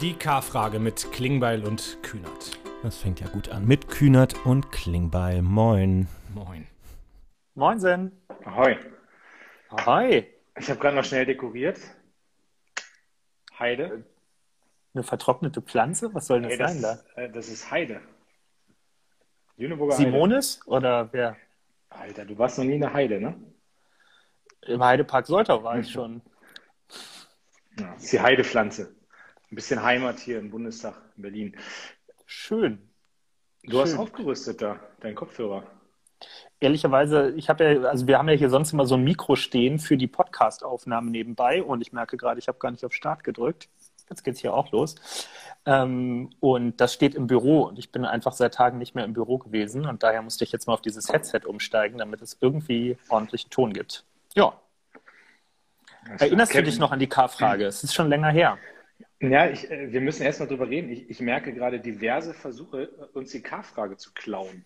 Die K-Frage mit Klingbeil und Kühnert. Das fängt ja gut an. Mit Kühnert und Klingbeil. Moin. Moin. Moinsen. Ahoi. Ahoi. Ich habe gerade noch schnell dekoriert. Heide. Eine vertrocknete Pflanze? Was soll das Nee, sein da? äh, das ist Heide. Lüneburger Heide. Simonis oder wer? Alter, du warst noch nie in der Heide, ne? Im Heidepark Soltau war ich schon. Ja, das ist die Heidepflanze. Ein bisschen Heimat hier im Bundestag in Berlin. Schön. Du hast Schön. aufgerüstet da, dein Kopfhörer. Ehrlicherweise, ich habe ja, also wir haben ja hier sonst immer so ein Mikro stehen für die Podcast-Aufnahmen nebenbei und ich merke gerade, ich habe gar nicht auf Start gedrückt. Jetzt geht's hier auch los. Ähm, und das steht im Büro und ich bin einfach seit Tagen nicht mehr im Büro gewesen und daher musste ich jetzt mal auf dieses Headset umsteigen, damit es irgendwie ordentlichen Ton gibt. Ja. Erinnerst du dich noch an die K-Frage? Es ist schon länger her. Ja, ich, äh, wir müssen erst mal drüber reden. Ich, ich merke gerade diverse Versuche, äh, uns die K-Frage zu klauen.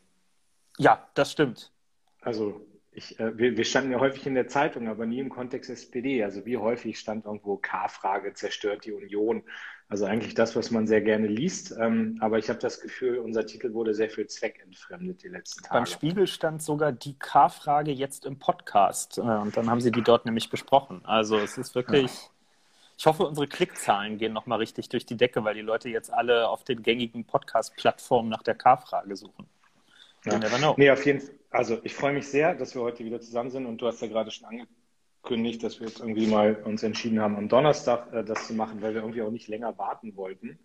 Ja, das stimmt. Also ich, äh, wir, wir standen ja häufig in der Zeitung, aber nie im Kontext SPD. Also wie häufig stand irgendwo K-Frage, zerstört die Union. Also eigentlich das, was man sehr gerne liest. Ähm, aber ich habe das Gefühl, unser Titel wurde sehr viel zweckentfremdet die letzten Beim Tage. Spiegel stand sogar die K-Frage jetzt im Podcast. Äh, Und dann haben sie die dort nämlich besprochen. Also es ist wirklich. Ich hoffe, unsere Klickzahlen gehen nochmal richtig durch die Decke, weil die Leute jetzt alle auf den gängigen Podcast-Plattformen nach der K-Frage suchen. You Ja. never know. Nee, auf jeden Fall. Also ich freue mich sehr, dass wir heute wieder zusammen sind und du hast ja gerade schon angekündigt, dass wir jetzt irgendwie mal uns entschieden haben, am Donnerstag äh, das zu machen, weil wir irgendwie auch nicht länger warten wollten.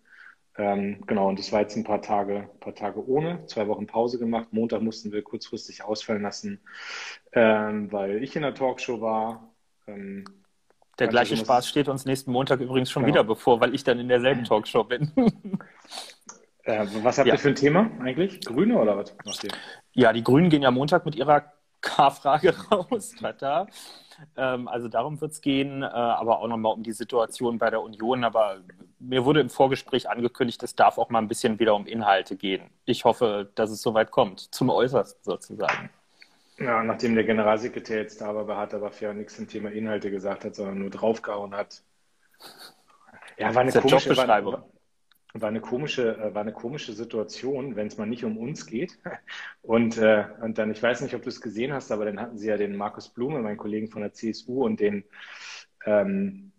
Ähm, genau, und das war jetzt ein paar Tage, paar Tage ohne, zwei Wochen Pause gemacht. Montag mussten wir kurzfristig ausfallen lassen, ähm, weil ich in der Talkshow war. Ähm, Der gleiche Spaß steht uns nächsten Montag übrigens schon Genau. wieder bevor, weil ich dann in derselben Talkshow bin. äh, was habt Ja. ihr für ein Thema eigentlich? Grüne oder was macht ihr? Ja, die Grünen gehen ja Montag mit ihrer K-Frage raus. Tata. Ähm, also darum wird es gehen, äh, aber auch nochmal um die Situation bei der Union. Aber mir wurde im Vorgespräch angekündigt, es darf auch mal ein bisschen wieder um Inhalte gehen. Ich hoffe, dass es soweit kommt, zum Äußersten sozusagen. Ja, nachdem der Generalsekretär jetzt da war, hat aber ja nichts zum Thema Inhalte gesagt hat, sondern nur draufgehauen hat. Ja, war eine ja komische, war, war eine komische, äh, war eine komische Situation, wenn es mal nicht um uns geht. Und, äh, und dann, ich weiß nicht, ob du es gesehen hast, aber dann hatten sie ja den Markus Blume, meinen Kollegen von der CSU, und den ähm,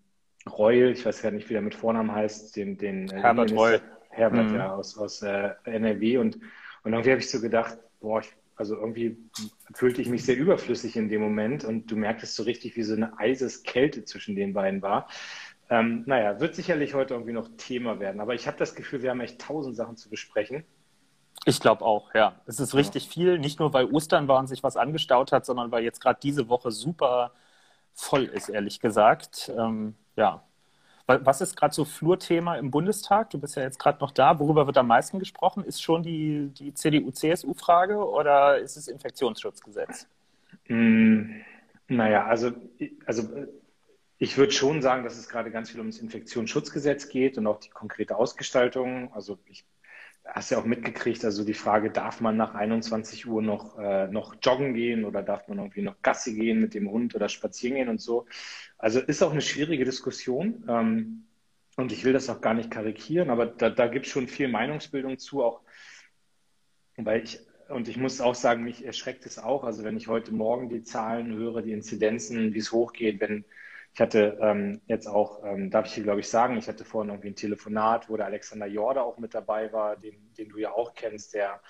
Reul, ich weiß gar nicht, wie der mit Vornamen heißt, den, den äh, Herbert Reul. Herbert, Mhm. ja, aus, aus äh, NRW. Und, und irgendwie habe ich so gedacht, boah, ich, also irgendwie fühlte ich mich sehr überflüssig in dem Moment und du merktest so richtig, wie so eine Eiseskälte zwischen den beiden war. Ähm, naja, wird sicherlich heute irgendwie noch Thema werden, aber ich habe das Gefühl, wir haben echt tausend Sachen zu besprechen. Ich glaube auch, ja. Es ist richtig viel, nicht nur weil Ostern war und sich was angestaut hat, sondern weil jetzt gerade diese Woche super voll ist, ehrlich gesagt. Ähm, ja. Wa- Was ist gerade so Flurthema im Bundestag? Du bist ja jetzt gerade noch da. Worüber wird am meisten gesprochen? Ist schon die, die CDU-CSU-Frage oder ist es Infektionsschutzgesetz? Mm, naja, also, also ich würde schon sagen, dass es gerade ganz viel ums Infektionsschutzgesetz geht und auch die konkrete Ausgestaltung. Also ich hast ja auch mitgekriegt, also die Frage, darf man nach 21 Uhr noch, äh, noch joggen gehen oder darf man irgendwie noch Gassi gehen mit dem Hund oder spazieren gehen und so. Also ist auch eine schwierige Diskussion. Ähm, und ich will das auch gar nicht karikieren, aber da, da gibt es schon viel Meinungsbildung zu, auch weil ich, und ich muss auch sagen, mich erschreckt es auch. Also wenn ich heute Morgen die Zahlen höre, die Inzidenzen, wie es hochgeht, wenn ich hatte ähm, jetzt auch, ähm, darf ich hier glaube ich sagen, ich hatte vorhin irgendwie ein Telefonat, wo der Alexander Jorda auch mit dabei war, den, den du ja auch kennst, der,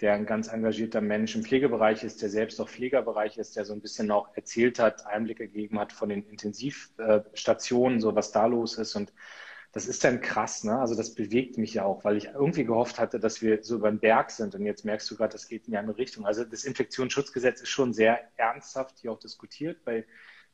der ein ganz engagierter Mensch im Pflegebereich ist, der selbst auch Pflegerbereich ist, der so ein bisschen auch erzählt hat, Einblicke gegeben hat von den Intensivstationen, so was da los ist und das ist dann krass, ne? Also das bewegt mich ja auch, weil ich irgendwie gehofft hatte, dass wir so über den Berg sind. Und jetzt merkst du gerade, das geht in die andere Richtung. Also das Infektionsschutzgesetz ist schon sehr ernsthaft hier auch diskutiert bei,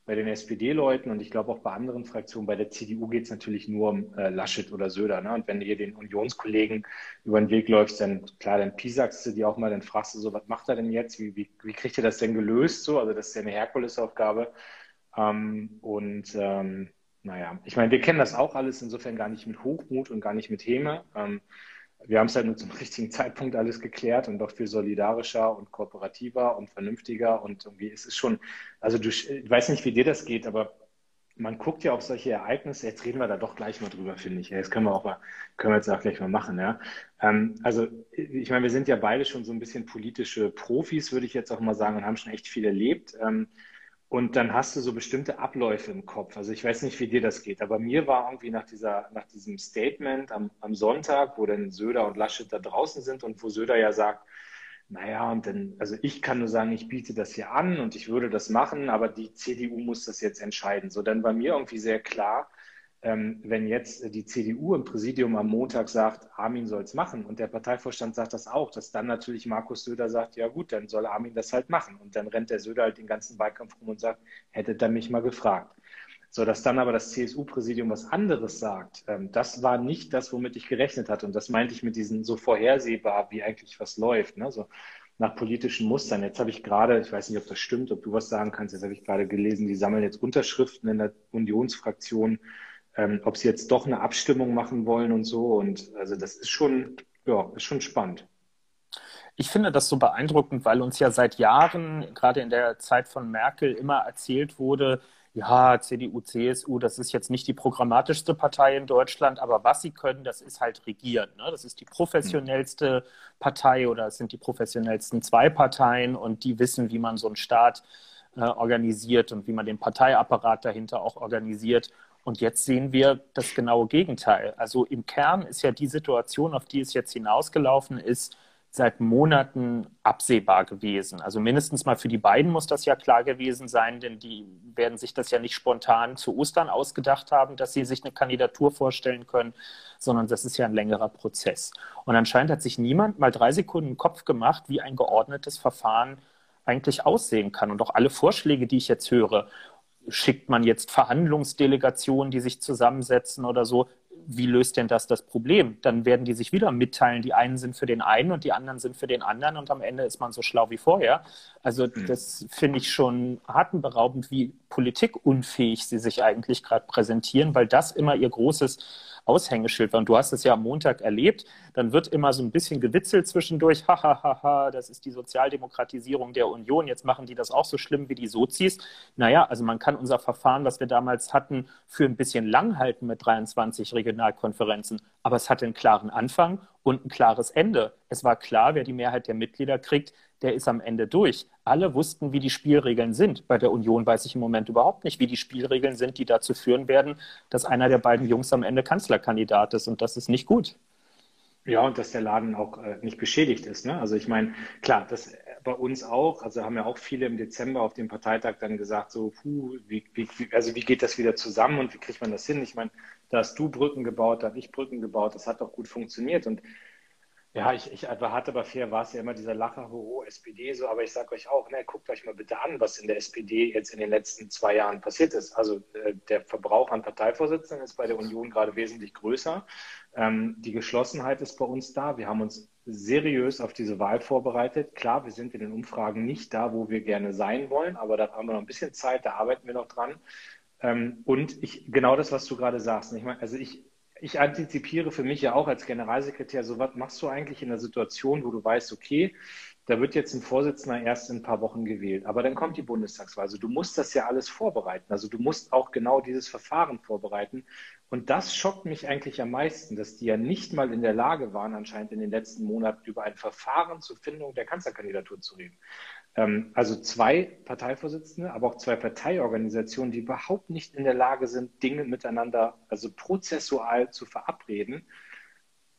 bei den SPD-Leuten und ich glaube auch bei anderen Fraktionen. Bei der CDU geht es natürlich nur um äh, Laschet oder Söder. Ne? Und wenn hier den Unionskollegen über den Weg läufst, dann klar, dann piesagst du die auch mal, dann fragst du so, was macht er denn jetzt? Wie, wie, wie kriegt ihr das denn gelöst? So, also das ist ja eine Herkulesaufgabe. Ähm, und ähm, naja, ich meine, wir kennen das auch alles insofern gar nicht mit Hochmut und gar nicht mit Häme. Ähm, wir haben es halt nur zum richtigen Zeitpunkt alles geklärt und doch viel solidarischer und kooperativer und vernünftiger und irgendwie ist es schon, also du, ich weiß nicht, wie dir das geht, aber man guckt ja auf solche Ereignisse, jetzt reden wir da doch gleich mal drüber, finde ich. Jetzt können wir auch mal, können wir jetzt auch gleich mal machen, ja. Ähm, also, ich meine, wir sind ja beide schon so ein bisschen politische Profis, würde ich jetzt auch mal sagen, und haben schon echt viel erlebt. Ähm, und dann hast du so bestimmte Abläufe im Kopf. Also ich weiß nicht, wie dir das geht, aber mir war irgendwie nach dieser, nach diesem Statement am, am Sonntag, wo dann Söder und Laschet da draußen sind und wo Söder ja sagt, naja, und dann, also ich kann nur sagen, ich biete das hier an und ich würde das machen, aber die CDU muss das jetzt entscheiden. So, dann war mir irgendwie sehr klar, wenn jetzt die CDU im Präsidium am Montag sagt, Armin soll es machen und der Parteivorstand sagt das auch, dass dann natürlich Markus Söder sagt, ja gut, dann soll Armin das halt machen. Und dann rennt der Söder halt den ganzen Wahlkampf rum und sagt, hättet ihr mich mal gefragt. So, dass dann aber das CSU-Präsidium was anderes sagt, ähm, das war nicht das, womit ich gerechnet hatte. Und das meinte ich mit diesen so vorhersehbar, wie eigentlich was läuft, ne? so nach politischen Mustern. Jetzt habe ich gerade, ich weiß nicht, ob das stimmt, ob du was sagen kannst, jetzt habe ich gerade gelesen, die sammeln jetzt Unterschriften in der Unionsfraktion, ähm, ob sie jetzt doch eine Abstimmung machen wollen und so. Und also das ist schon, ja, ist schon spannend. Ich finde das so beeindruckend, weil uns ja seit Jahren, gerade in der Zeit von Merkel, immer erzählt wurde, ja, CDU, CSU, das ist jetzt nicht die programmatischste Partei in Deutschland, aber was sie können, das ist halt regieren. Ne? Das ist die professionellste Partei oder es sind die professionellsten zwei Parteien und die wissen, wie man so einen Staat äh, organisiert und wie man den Parteiapparat dahinter auch organisiert. Und jetzt sehen wir das genaue Gegenteil. Also im Kern ist ja die Situation, auf die es jetzt hinausgelaufen ist, seit Monaten absehbar gewesen. Also mindestens mal für die beiden muss das ja klar gewesen sein, denn die werden sich das ja nicht spontan zu Ostern ausgedacht haben, dass sie sich eine Kandidatur vorstellen können, sondern das ist ja ein längerer Prozess. Und anscheinend hat sich niemand mal drei Sekunden Kopf gemacht, wie ein geordnetes Verfahren eigentlich aussehen kann. Und auch alle Vorschläge, die ich jetzt höre, schickt man jetzt Verhandlungsdelegationen, die sich zusammensetzen oder so, wie löst denn das das Problem? Dann werden die sich wieder mitteilen, die einen sind für den einen und die anderen sind für den anderen und am Ende ist man so schlau wie vorher. Also mhm. das finde ich schon atemberaubend, wie politikunfähig sie sich eigentlich gerade präsentieren, weil das immer ihr großes Aushängeschild war. Und du hast es ja am Montag erlebt. Dann wird immer so ein bisschen gewitzelt zwischendurch. Hahaha, das ist die Sozialdemokratisierung der Union. Jetzt machen die das auch so schlimm wie die Sozis. Naja, also man kann unser Verfahren, was wir damals hatten, für ein bisschen lang halten mit 23 Regionalkonferenzen. Aber es hatte einen klaren Anfang und ein klares Ende. Es war klar, wer die Mehrheit der Mitglieder kriegt, der ist am Ende durch. Alle wussten, wie die Spielregeln sind. Bei der Union weiß ich im Moment überhaupt nicht, wie die Spielregeln sind, die dazu führen werden, dass einer der beiden Jungs am Ende Kanzlerkandidat ist. Und das ist nicht gut. Ja, und dass der Laden auch äh, nicht beschädigt ist. Ne? Also ich meine, klar, das bei uns auch, also haben ja auch viele im Dezember auf dem Parteitag dann gesagt, so, puh, wie, wie, also wie geht das wieder zusammen und wie kriegt man das hin? Ich meine, da hast du Brücken gebaut, da habe ich Brücken gebaut, das hat doch gut funktioniert. Und ja, ich, ich hart, aber fair war es ja immer dieser Lacher, hoho, SPD, so, aber ich sage euch auch, ne, guckt euch mal bitte an, was in der SPD jetzt in den letzten zwei Jahren passiert ist. Also äh, der Verbrauch an Parteivorsitzenden ist bei der Union gerade wesentlich größer. Ähm, die Geschlossenheit ist bei uns da. Wir haben uns seriös auf diese Wahl vorbereitet. Klar, wir sind in den Umfragen nicht da, wo wir gerne sein wollen, aber da haben wir noch ein bisschen Zeit, da arbeiten wir noch dran. Ähm, und ich, genau das, was du gerade sagst. Ich meine, also ich, ich antizipiere für mich ja auch als Generalsekretär, so was machst du eigentlich in der Situation, wo du weißt, okay, da wird jetzt ein Vorsitzender erst in ein paar Wochen gewählt, aber dann kommt die Bundestagswahl. Also du musst das ja alles vorbereiten. Also du musst auch genau dieses Verfahren vorbereiten. Und das schockt mich eigentlich am meisten, dass die ja nicht mal in der Lage waren, anscheinend in den letzten Monaten über ein Verfahren zur Findung der Kanzlerkandidatur zu reden. Ähm, also zwei Parteivorsitzende, aber auch zwei Parteiorganisationen, die überhaupt nicht in der Lage sind, Dinge miteinander, also prozessual zu verabreden.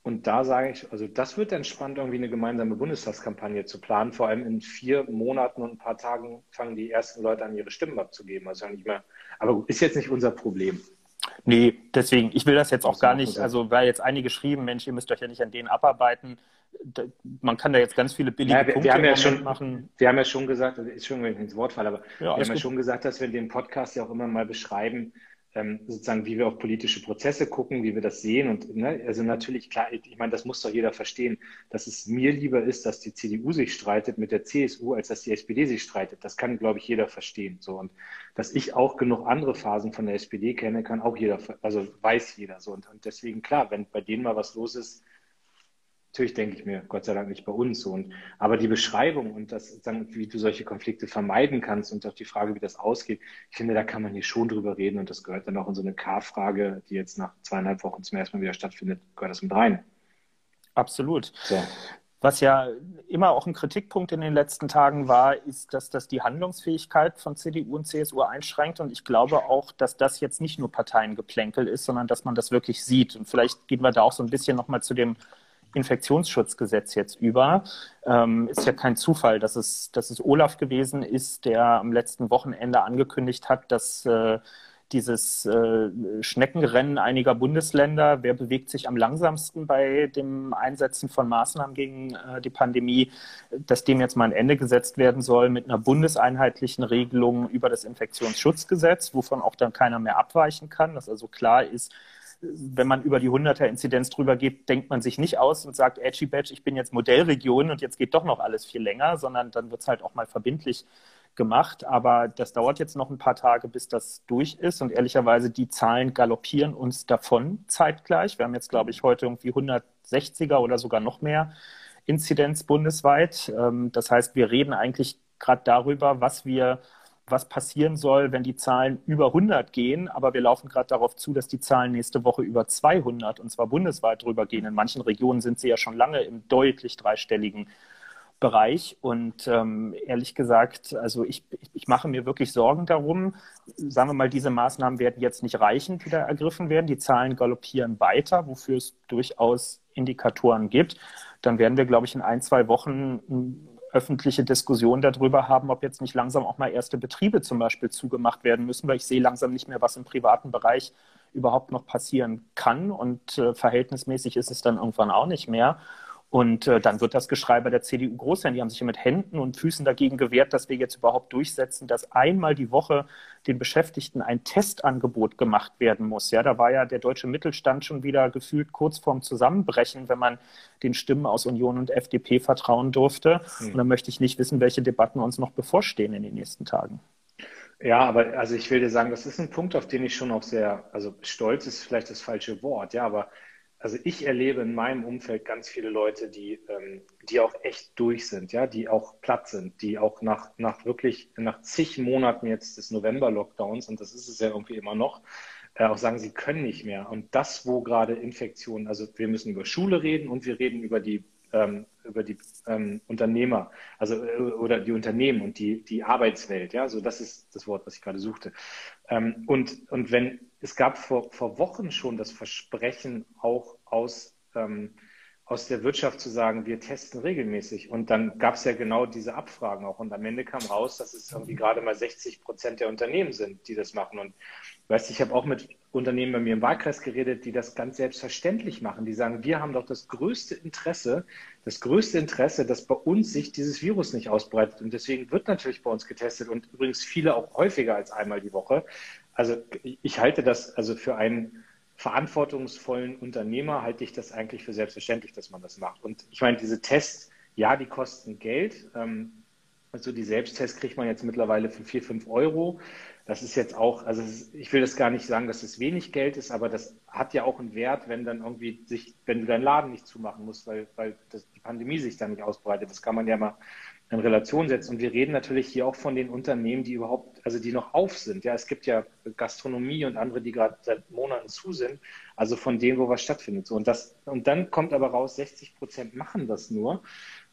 Und da sage ich, also das wird dann spannend, irgendwie eine gemeinsame Bundestagskampagne zu planen. Vor allem in vier Monaten und ein paar Tagen fangen die ersten Leute an, ihre Stimmen abzugeben. Also nicht mehr, aber ist jetzt nicht unser Problem. Nee, deswegen, ich will das jetzt auch gar nicht, also weil jetzt einige schrieben, Mensch, ihr müsst euch ja nicht an denen abarbeiten. Man kann da jetzt ganz viele billige ja, wir, Punkte wir haben ja schon, machen. Wir haben ja schon gesagt, also ist schon, wenn ich ins Wort falle, aber ja, wir haben ja schon gesagt, dass wir dem Podcast ja auch immer mal beschreiben, ähm, sozusagen, wie wir auf politische Prozesse gucken, wie wir das sehen. Und ne, also natürlich, klar, ich meine, das muss doch jeder verstehen, dass es mir lieber ist, dass die CDU sich streitet mit der CSU, als dass die SPD sich streitet. Das kann, glaube ich, jeder verstehen. So und dass ich auch genug andere Phasen von der SPD kenne, kann auch jeder, also weiß jeder so. Und, und deswegen klar, wenn bei denen mal was los ist, Natürlich denke ich mir, Gott sei Dank nicht bei uns so. Und, aber die Beschreibung und das, wie du solche Konflikte vermeiden kannst und auch die Frage, wie das ausgeht, ich finde, da kann man hier schon drüber reden und das gehört dann auch in so eine K-Frage, die jetzt nach zweieinhalb Wochen zum ersten Mal wieder stattfindet, gehört das mit rein. Absolut. So. Was ja immer auch ein Kritikpunkt in den letzten Tagen war, ist, dass das die Handlungsfähigkeit von CDU und CSU einschränkt. Und ich glaube auch, dass das jetzt nicht nur Parteiengeplänkel ist, sondern dass man das wirklich sieht. Und vielleicht gehen wir da auch so ein bisschen nochmal zu dem Infektionsschutzgesetz jetzt über. Ähm, ist ja kein Zufall, dass es, dass es Olaf gewesen ist, der am letzten Wochenende angekündigt hat, dass äh, dieses äh, Schneckenrennen einiger Bundesländer, wer bewegt sich am langsamsten bei dem Einsetzen von Maßnahmen gegen äh, die Pandemie, dass dem jetzt mal ein Ende gesetzt werden soll mit einer bundeseinheitlichen Regelung über das Infektionsschutzgesetz, wovon auch dann keiner mehr abweichen kann, dass also klar ist, wenn man über die 100er-Inzidenz drüber geht, denkt man sich nicht aus und sagt, Edgy Badge, ich bin jetzt Modellregion und jetzt geht doch noch alles viel länger, sondern dann wird es halt auch mal verbindlich gemacht. Aber das dauert jetzt noch ein paar Tage, bis das durch ist. Und ehrlicherweise, die Zahlen galoppieren uns davon zeitgleich. Wir haben jetzt, glaube ich, heute irgendwie 160er oder sogar noch mehr Inzidenz bundesweit. Ähm, das heißt, wir reden eigentlich gerade darüber, was wir was passieren soll, wenn die Zahlen über 100 gehen. Aber wir laufen gerade darauf zu, dass die Zahlen nächste Woche über 200 und zwar bundesweit drüber gehen. In manchen Regionen sind sie ja schon lange im deutlich dreistelligen Bereich. Und ähm, ehrlich gesagt, also ich, ich mache mir wirklich Sorgen darum. Sagen wir mal, diese Maßnahmen werden jetzt nicht reichen, die da ergriffen werden. Die Zahlen galoppieren weiter, wofür es durchaus Indikatoren gibt. Dann werden wir, glaube ich, in ein, zwei Wochen öffentliche Diskussion darüber haben, ob jetzt nicht langsam auch mal erste Betriebe zum Beispiel zugemacht werden müssen, weil ich sehe langsam nicht mehr, was im privaten Bereich überhaupt noch passieren kann und äh, verhältnismäßig ist es dann irgendwann auch nicht mehr. Und äh, dann wird das Geschrei bei der CDU groß sein. Die haben sich mit Händen und Füßen dagegen gewehrt, dass wir jetzt überhaupt durchsetzen, dass einmal die Woche den Beschäftigten ein Testangebot gemacht werden muss. Ja, da war ja der deutsche Mittelstand schon wieder gefühlt kurz vorm Zusammenbrechen, wenn man den Stimmen aus Union und FDP vertrauen durfte. Mhm. Und dann möchte ich nicht wissen, welche Debatten uns noch bevorstehen in den nächsten Tagen. Ja, aber also ich will dir sagen, das ist ein Punkt, auf den ich schon auch sehr, also stolz ist vielleicht das falsche Wort, ja, aber also ich erlebe in meinem Umfeld ganz viele Leute, die, ähm, die auch echt durch sind, ja, die auch platt sind, die auch nach, nach wirklich, nach zig Monaten jetzt des November-Lockdowns, und das ist es ja irgendwie immer noch, äh, auch sagen, sie können nicht mehr. Und das, wo gerade Infektionen, also wir müssen über Schule reden und wir reden über die ähm, über die ähm, Unternehmer, also äh, oder die Unternehmen und die, die Arbeitswelt, ja, so das ist das Wort, was ich gerade suchte. Ähm, und, und wenn es gab vor, vor Wochen schon das Versprechen auch aus, ähm, aus der Wirtschaft zu sagen, wir testen regelmäßig. Und dann gab es ja genau diese Abfragen auch. Und am Ende kam raus, dass es irgendwie gerade mal 60 Prozent der Unternehmen sind, die das machen. Und weißt, ich habe auch mit Unternehmen bei mir im Wahlkreis geredet, die das ganz selbstverständlich machen. Die sagen, wir haben doch das größte Interesse, das größte Interesse, dass bei uns sich dieses Virus nicht ausbreitet. Und deswegen wird natürlich bei uns getestet und übrigens viele auch häufiger als einmal die Woche. Also ich halte das also für einen verantwortungsvollen Unternehmer halte ich das eigentlich für selbstverständlich, dass man das macht. Und ich meine, diese Tests, ja, die kosten Geld. Ähm, also die Selbsttests kriegt man jetzt mittlerweile für vier, fünf Euro. Das ist jetzt auch, also ist, ich will das gar nicht sagen, dass es wenig Geld ist, aber das hat ja auch einen Wert, wenn dann irgendwie sich, wenn du deinen Laden nicht zumachen musst, weil, weil das, die Pandemie sich dann nicht ausbreitet. Das kann man ja mal in Relation setzen. Und wir reden natürlich hier auch von den Unternehmen, die überhaupt, also die noch auf sind. Ja, es gibt ja Gastronomie und andere, die gerade seit Monaten zu sind. Also von denen, wo was stattfindet. So, und das, und dann kommt aber raus, 60 Prozent machen das nur.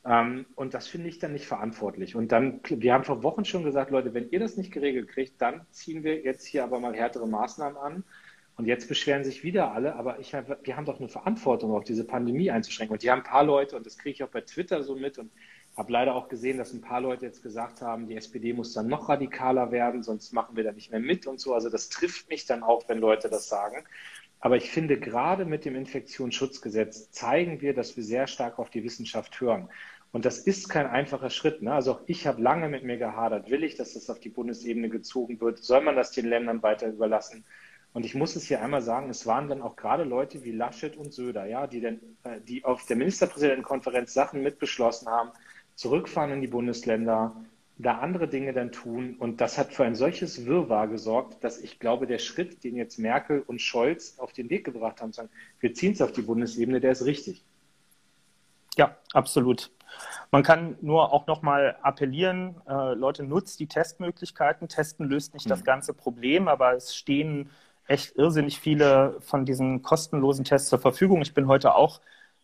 Ähm, und das finde ich dann nicht verantwortlich. Und dann, wir haben vor Wochen schon gesagt, Leute, wenn ihr das nicht geregelt kriegt, dann ziehen wir jetzt hier aber mal härtere Maßnahmen an. Und jetzt beschweren sich wieder alle, aber ich wir haben doch eine Verantwortung, auf diese Pandemie einzuschränken. Und die haben ein paar Leute, und das kriege ich auch bei Twitter so mit, und habe leider auch gesehen, dass ein paar Leute jetzt gesagt haben, die SPD muss dann noch radikaler werden, sonst machen wir da nicht mehr mit und so. Also das trifft mich dann auch, wenn Leute das sagen. Aber ich finde, gerade mit dem Infektionsschutzgesetz zeigen wir, dass wir sehr stark auf die Wissenschaft hören. Und das ist kein einfacher Schritt. Ne? Also auch ich habe lange mit mir gehadert. Will ich, dass das auf die Bundesebene gezogen wird? Soll man das den Ländern weiter überlassen? Und ich muss es hier einmal sagen, es waren dann auch gerade Leute wie Laschet und Söder, ja, die, denn, äh, die auf der Ministerpräsidentenkonferenz Sachen mitbeschlossen haben, zurückfahren in die Bundesländer, da andere Dinge dann tun. Und das hat für ein solches Wirrwarr gesorgt, dass ich glaube, der Schritt, den jetzt Merkel und Scholz auf den Weg gebracht haben, sagen, wir ziehen es auf die Bundesebene, der ist richtig. Ja, absolut. Man kann nur auch nochmal appellieren, äh, Leute, nutzt die Testmöglichkeiten. Testen löst nicht mhm. das ganze Problem, aber es stehen echt irrsinnig viele von diesen kostenlosen Tests zur Verfügung. Ich bin heute auch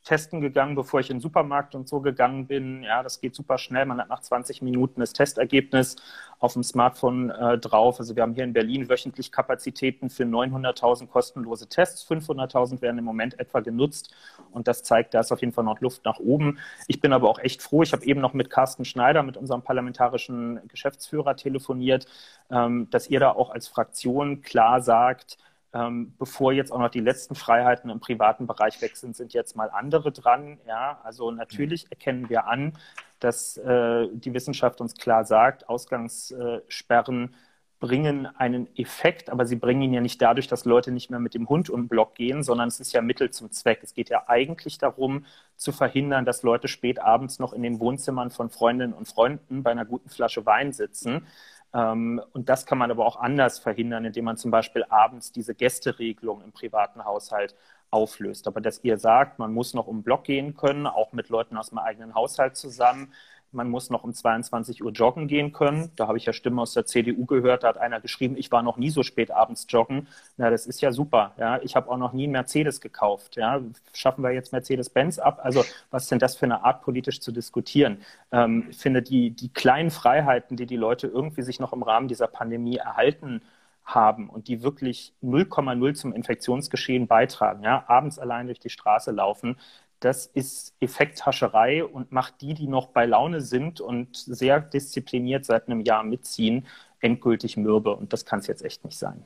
testen gegangen, bevor ich in den Supermarkt und so gegangen bin. Ja, das geht super schnell. Man hat nach 20 Minuten das Testergebnis auf dem Smartphone äh, drauf. Also wir haben hier in Berlin wöchentlich Kapazitäten für 900.000 kostenlose Tests. 500.000 werden im Moment etwa genutzt. Und das zeigt, da ist auf jeden Fall noch Luft nach oben. Ich bin aber auch echt froh. Ich habe eben noch mit Carsten Schneider, mit unserem parlamentarischen Geschäftsführer telefoniert, ähm, dass ihr da auch als Fraktion klar sagt, ähm, bevor jetzt auch noch die letzten Freiheiten im privaten Bereich weg sind, sind jetzt mal andere dran. Ja, also natürlich mhm. erkennen wir an, dass äh, die Wissenschaft uns klar sagt, Ausgangssperren bringen einen Effekt, aber sie bringen ihn ja nicht dadurch, dass Leute nicht mehr mit dem Hund um den Block gehen, sondern es ist ja Mittel zum Zweck. Es geht ja eigentlich darum, zu verhindern, dass Leute spät abends noch in den Wohnzimmern von Freundinnen und Freunden bei einer guten Flasche Wein sitzen. Ähm, und das kann man aber auch anders verhindern, indem man zum Beispiel abends diese Gästeregelung im privaten Haushalt auflöst. Aber dass ihr sagt, man muss noch um den Block gehen können, auch mit Leuten aus dem eigenen Haushalt zusammen, man muss noch um 22 Uhr joggen gehen können. Da habe ich ja Stimmen aus der CDU gehört, da hat einer geschrieben, ich war noch nie so spät abends joggen. Na, das ist ja super. Ja, ich habe auch noch nie einen Mercedes gekauft. Ja, schaffen wir jetzt Mercedes-Benz ab? Also was ist denn das für eine Art, politisch zu diskutieren? Ähm, ich finde, die, die kleinen Freiheiten, die die Leute irgendwie sich noch im Rahmen dieser Pandemie erhalten haben und die wirklich 0,0 zum Infektionsgeschehen beitragen, ja, abends allein durch die Straße laufen, das ist Effekthascherei und macht die, die noch bei Laune sind und sehr diszipliniert seit einem Jahr mitziehen, endgültig mürbe. Und das kann es jetzt echt nicht sein.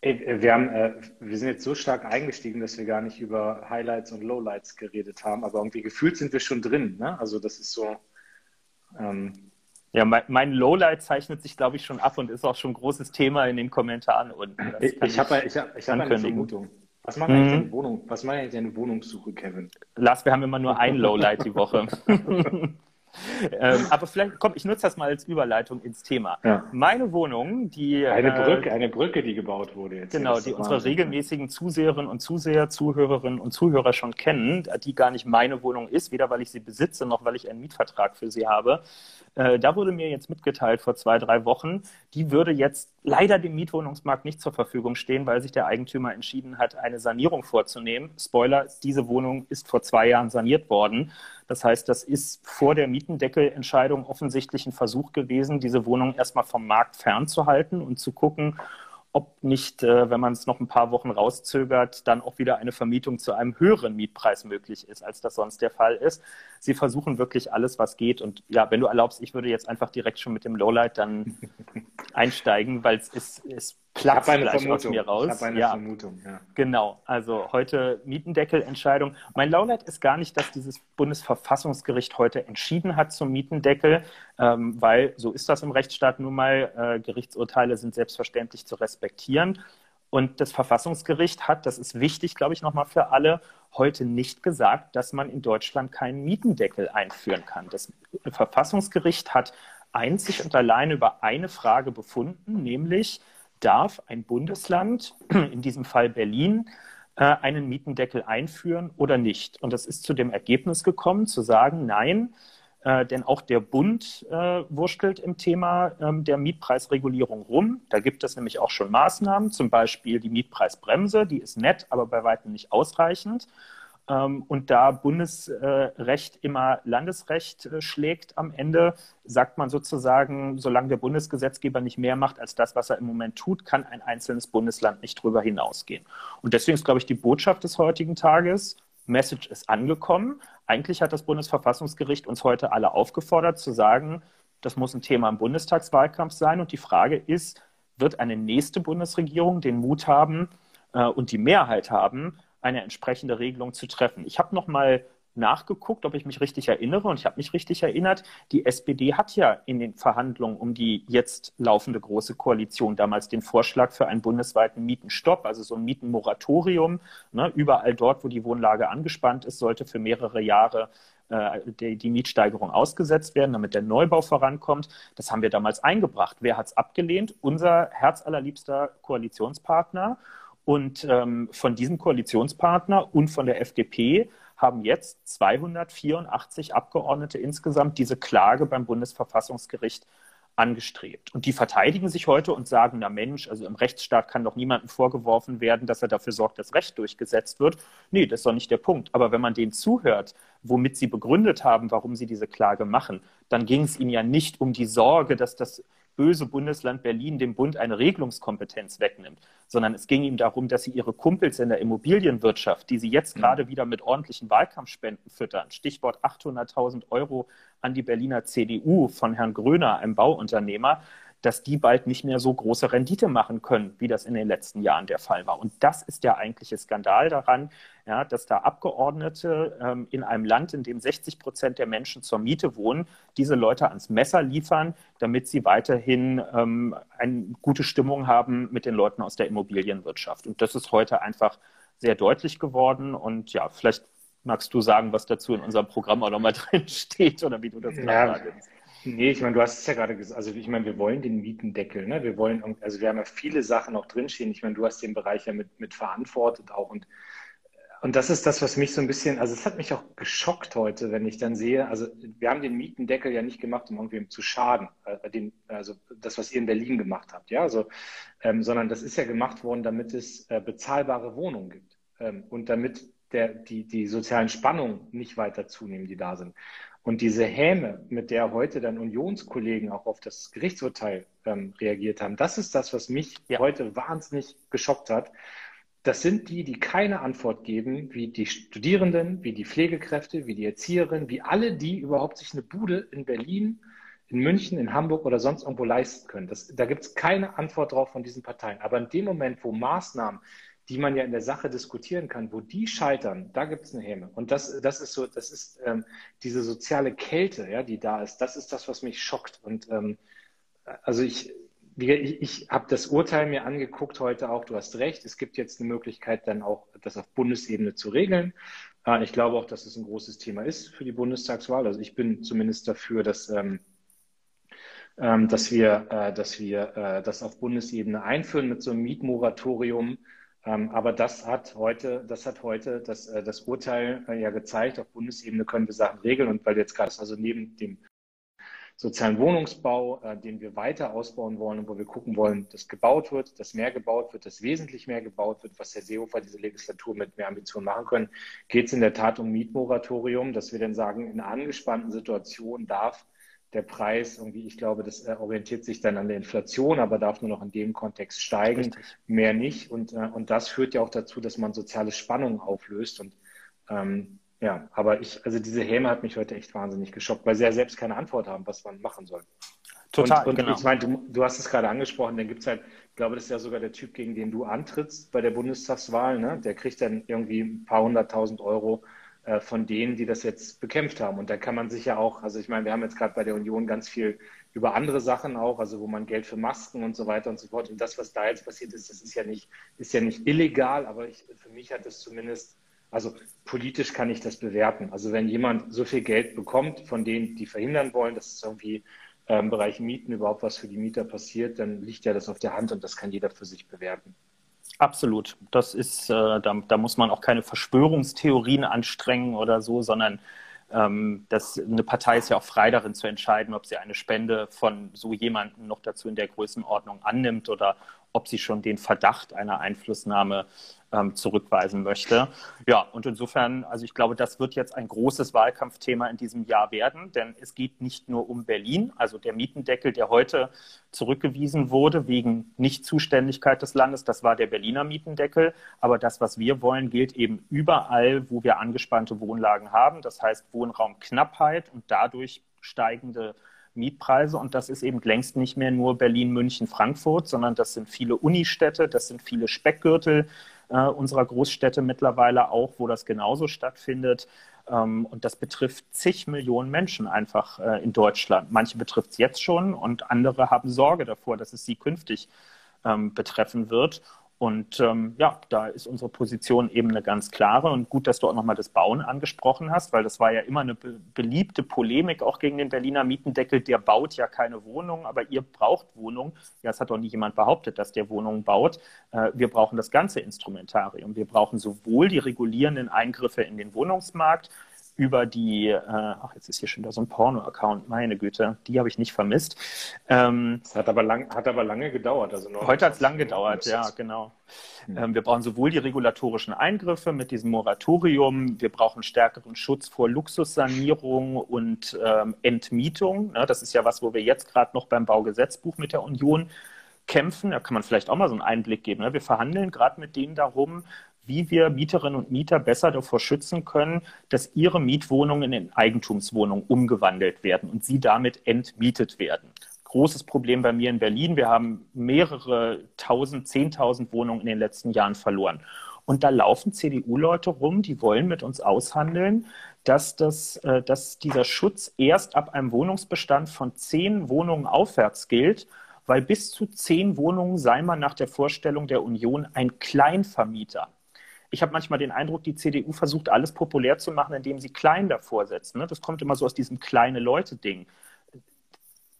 Wir, haben, äh, wir sind jetzt so stark eingestiegen, dass wir gar nicht über Highlights und Lowlights geredet haben, aber irgendwie gefühlt sind wir schon drin. Ne? Also das ist so. Ähm ja, mein, mein, Lowlight zeichnet sich, glaube ich, schon ab und ist auch schon ein großes Thema in den Kommentaren unten. ich, ich habe ich hab, ich hab eine Vermutung. Was macht, mhm. eigentlich deine Wohnung, was macht eigentlich deine Wohnungssuche, Kevin? Lars, wir haben immer nur ein Lowlight die Woche. ähm, aber vielleicht, komm, ich nutze das mal als Überleitung ins Thema. Ja. Meine Wohnung, die. Eine äh, Brücke, äh, eine Brücke, die gebaut wurde jetzt. Genau, die unsere regelmäßigen Zuseherinnen und Zuseher, Zuhörerinnen und Zuhörer schon kennen, die gar nicht meine Wohnung ist, weder weil ich sie besitze, noch weil ich einen Mietvertrag für sie habe. Äh, da wurde mir jetzt mitgeteilt vor zwei, drei Wochen, die würde jetzt leider dem Mietwohnungsmarkt nicht zur Verfügung stehen, weil sich der Eigentümer entschieden hat, eine Sanierung vorzunehmen. Spoiler, diese Wohnung ist vor zwei Jahren saniert worden. Das heißt, das ist vor der Mietendeckelentscheidung offensichtlich ein Versuch gewesen, diese Wohnung erstmal vom Markt fernzuhalten und zu gucken, ob nicht, äh, wenn man es noch ein paar Wochen rauszögert, dann auch wieder eine Vermietung zu einem höheren Mietpreis möglich ist, als das sonst der Fall ist. Sie versuchen wirklich alles, was geht. Und ja, wenn du erlaubst, ich würde jetzt einfach direkt schon mit dem Lowlight dann einsteigen, weil es ist, es platzt gleich Vermutung. aus mir raus. Ich habe eine ja, Vermutung, ja. Genau, also heute Mietendeckelentscheidung. Mein Lowlight ist gar nicht, dass dieses Bundesverfassungsgericht heute entschieden hat zum Mietendeckel, ähm, weil so ist das im Rechtsstaat nun mal. Äh, Gerichtsurteile sind selbstverständlich zu respektieren. Und das Verfassungsgericht hat, das ist wichtig, glaube ich, nochmal für alle, heute nicht gesagt, dass man in Deutschland keinen Mietendeckel einführen kann. Das Verfassungsgericht hat einzig und allein über eine Frage befunden, nämlich darf ein Bundesland, in diesem Fall Berlin, äh, einen Mietendeckel einführen oder nicht. Und das ist zu dem Ergebnis gekommen, zu sagen, nein, äh, denn auch der Bund äh, wurschtelt im Thema ähm, der Mietpreisregulierung rum. Da gibt es nämlich auch schon Maßnahmen, zum Beispiel die Mietpreisbremse, die ist nett, aber bei weitem nicht ausreichend. Ähm, und da Bundesrecht immer Landesrecht äh, schlägt am Ende, sagt man sozusagen, solange der Bundesgesetzgeber nicht mehr macht als das, was er im Moment tut, kann ein einzelnes Bundesland nicht drüber hinausgehen. Und deswegen ist, glaube ich, die Botschaft des heutigen Tages, Message ist angekommen. Eigentlich hat das Bundesverfassungsgericht uns heute alle aufgefordert zu sagen, das muss ein Thema im Bundestagswahlkampf sein. Und die Frage ist, wird eine nächste Bundesregierung den Mut haben äh, und die Mehrheit haben, eine entsprechende Regelung zu treffen. Ich habe noch mal nachgeguckt, ob ich mich richtig erinnere und ich habe mich richtig erinnert. Die SPD hat ja in den Verhandlungen um die jetzt laufende große Koalition damals den Vorschlag für einen bundesweiten Mietenstopp, also so ein Mietenmoratorium. Ne, überall dort, wo die Wohnlage angespannt ist, sollte für mehrere Jahre äh, die, die, Mietsteigerung ausgesetzt werden, damit der Neubau vorankommt. Das haben wir damals eingebracht. Wer hat es abgelehnt? Unser herzallerliebster Koalitionspartner. Und ähm, von diesem Koalitionspartner und von der FDP haben jetzt 284 Abgeordnete insgesamt diese Klage beim Bundesverfassungsgericht angestrebt. Und die verteidigen sich heute und sagen, na Mensch, also im Rechtsstaat kann doch niemandem vorgeworfen werden, dass er dafür sorgt, dass Recht durchgesetzt wird. Nee, das ist doch nicht der Punkt. Aber wenn man denen zuhört, womit sie begründet haben, warum sie diese Klage machen, dann ging es ihnen ja nicht um die Sorge, dass das böse Bundesland Berlin dem Bund eine Regelungskompetenz wegnimmt, sondern es ging ihm darum, dass sie ihre Kumpels in der Immobilienwirtschaft, die sie jetzt mhm. gerade wieder mit ordentlichen Wahlkampfspenden füttern, Stichwort 800.000 Euro an die Berliner CDU von Herrn Gröner, einem Bauunternehmer, dass die bald nicht mehr so große Rendite machen können, wie das in den letzten Jahren der Fall war. Und das ist der eigentliche Skandal daran, ja, dass da Abgeordnete ähm, in einem Land, in dem 60 Prozent der Menschen zur Miete wohnen, diese Leute ans Messer liefern, damit sie weiterhin ähm, eine gute Stimmung haben mit den Leuten aus der Immobilienwirtschaft. Und das ist heute einfach sehr deutlich geworden. Und ja, vielleicht magst du sagen, was dazu in unserem Programm auch nochmal drin steht oder wie du das ja, gerade Nee, ich meine, du hast es ja gerade gesagt, also ich meine, wir wollen den Mietendeckel, ne? Wir wollen, also wir haben ja viele Sachen auch drinstehen. Ich meine, du hast den Bereich ja mit, mit verantwortet auch und und das ist das, was mich so ein bisschen, also es hat mich auch geschockt heute, wenn ich dann sehe, also wir haben den Mietendeckel ja nicht gemacht, um irgendwem zu schaden, äh, den, also das, was ihr in Berlin gemacht habt, ja, also, ähm, sondern das ist ja gemacht worden, damit es äh, bezahlbare Wohnungen gibt ähm, und damit der, die, die sozialen Spannungen nicht weiter zunehmen, die da sind. Und diese Häme, mit der heute dann Unionskollegen auch auf das Gerichtsurteil ähm, reagiert haben, das ist das, was mich ja. heute wahnsinnig geschockt hat. Das sind die, die keine Antwort geben, wie die Studierenden, wie die Pflegekräfte, wie die Erzieherinnen, wie alle, die überhaupt sich eine Bude in Berlin, in München, in Hamburg oder sonst irgendwo leisten können. Das, da gibt es keine Antwort drauf von diesen Parteien. Aber in dem Moment, wo Maßnahmen die man ja in der Sache diskutieren kann, wo die scheitern, da gibt es eine Häme. Und das, das ist so, das ist ähm, diese soziale Kälte, ja, die da ist, das ist das, was mich schockt. Und ähm, also ich, ich, ich habe das Urteil mir angeguckt heute auch, du hast recht, es gibt jetzt eine Möglichkeit, dann auch das auf Bundesebene zu regeln. Äh, ich glaube auch, dass es ein großes Thema ist für die Bundestagswahl. Also ich bin zumindest dafür, dass ähm, ähm dass wir, äh, dass wir äh, das auf Bundesebene einführen mit so einem Mietmoratorium, aber das hat heute, das hat heute das, äh, das Urteil äh, ja gezeigt, auf Bundesebene können wir Sachen regeln. Und weil jetzt gerade also neben dem sozialen Wohnungsbau, äh, den wir weiter ausbauen wollen und wo wir gucken wollen, dass gebaut wird, dass mehr gebaut wird, dass wesentlich mehr gebaut wird, was Herr Seehofer diese Legislatur mit mehr Ambitionen machen können, geht es in der Tat um Mietmoratorium, dass wir dann sagen, in einer angespannten Situation darf der Preis irgendwie, ich glaube, das äh, orientiert sich dann an der Inflation, aber darf nur noch in dem Kontext steigen, Richtig. mehr nicht. Und, äh, und das führt ja auch dazu, dass man soziale Spannungen auflöst. Und ähm, ja, aber ich, also diese Häme hat mich heute echt wahnsinnig geschockt, weil sie ja selbst keine Antwort haben, was man machen soll. Total, und, und genau. ich meine, du, du, hast es gerade angesprochen, dann gibt es halt, ich glaube, das ist ja sogar der Typ, gegen den du antrittst bei der Bundestagswahl, ne? Der kriegt dann irgendwie ein paar hunderttausend Euro äh, von denen, die das jetzt bekämpft haben. Und da kann man sich ja auch, also ich meine, wir haben jetzt gerade bei der Union ganz viel über andere Sachen auch, also wo man Geld für Masken und so weiter und so fort. Und das, was da jetzt passiert ist, das ist ja nicht, ist ja nicht illegal, aber ich, für mich hat es zumindest, also politisch kann ich das bewerten. Also wenn jemand so viel Geld bekommt von denen, die verhindern wollen, dass es irgendwie äh, im Bereich Mieten überhaupt was für die Mieter passiert, dann liegt ja das auf der Hand und das kann jeder für sich bewerten. Absolut. Das ist, äh, da, da muss man auch keine Verschwörungstheorien anstrengen oder so, sondern ähm, das, eine Partei ist ja auch frei darin zu entscheiden, ob sie eine Spende von so jemandem noch dazu in der Größenordnung annimmt oder ob sie schon den Verdacht einer Einflussnahme ähm, zurückweisen möchte. Ja, und insofern, also ich glaube, das wird jetzt ein großes Wahlkampfthema in diesem Jahr werden, denn es geht nicht nur um Berlin, also der Mietendeckel, der heute zurückgewiesen wurde wegen Nichtzuständigkeit des Landes, das war der Berliner Mietendeckel, aber das, was wir wollen, gilt eben überall, wo wir angespannte Wohnlagen haben, das heißt Wohnraumknappheit und dadurch steigende Mietpreise. Und das ist eben längst nicht mehr nur Berlin, München, Frankfurt, sondern das sind viele Unistädte, das sind viele Speckgürtel äh, unserer Großstädte mittlerweile auch, wo das genauso stattfindet. Ähm, und das betrifft zig Millionen Menschen einfach äh, in Deutschland. Manche betrifft es jetzt schon und andere haben Sorge davor, dass es sie künftig ähm, betreffen wird. Und ähm, ja, da ist unsere Position eben eine ganz klare. Und gut, dass du auch nochmal das Bauen angesprochen hast, weil das war ja immer eine be beliebte Polemik auch gegen den Berliner Mietendeckel. Der baut ja keine Wohnungen, aber ihr braucht Wohnungen. Ja, es hat doch nie jemand behauptet, dass der Wohnungen baut. Äh, wir brauchen das ganze Instrumentarium. Wir brauchen sowohl die regulierenden Eingriffe in den Wohnungsmarkt, über die, äh, ach, jetzt ist hier schon da so ein Porno-Account, meine Güte, die habe ich nicht vermisst. Ähm, das hat aber, lang, hat aber lange gedauert. Also heute hat es lang gedauert, ja, genau. Hm. Ähm, wir brauchen sowohl die regulatorischen Eingriffe mit diesem Moratorium, wir brauchen stärkeren Schutz vor Luxussanierung und ähm, Entmietung. Ne, das ist ja was, wo wir jetzt gerade noch beim Baugesetzbuch mit der Union kämpfen. Da kann man vielleicht auch mal so einen Einblick geben. Ne? Wir verhandeln gerade mit denen darum, wie wir Mieterinnen und Mieter besser davor schützen können, dass ihre Mietwohnungen in Eigentumswohnungen umgewandelt werden und sie damit entmietet werden. Großes Problem bei mir in Berlin. Wir haben mehrere tausend, zehntausend Wohnungen in den letzten Jahren verloren. Und da laufen CDU-Leute rum, die wollen mit uns aushandeln, dass, das, äh, dass dieser Schutz erst ab einem Wohnungsbestand von zehn Wohnungen aufwärts gilt, weil bis zu zehn Wohnungen sei man nach der Vorstellung der Union ein Kleinvermieter ich habe manchmal den Eindruck, die CDU versucht, alles populär zu machen, indem sie klein davor setzen. Ne? Das kommt immer so aus diesem kleine Leute-Ding.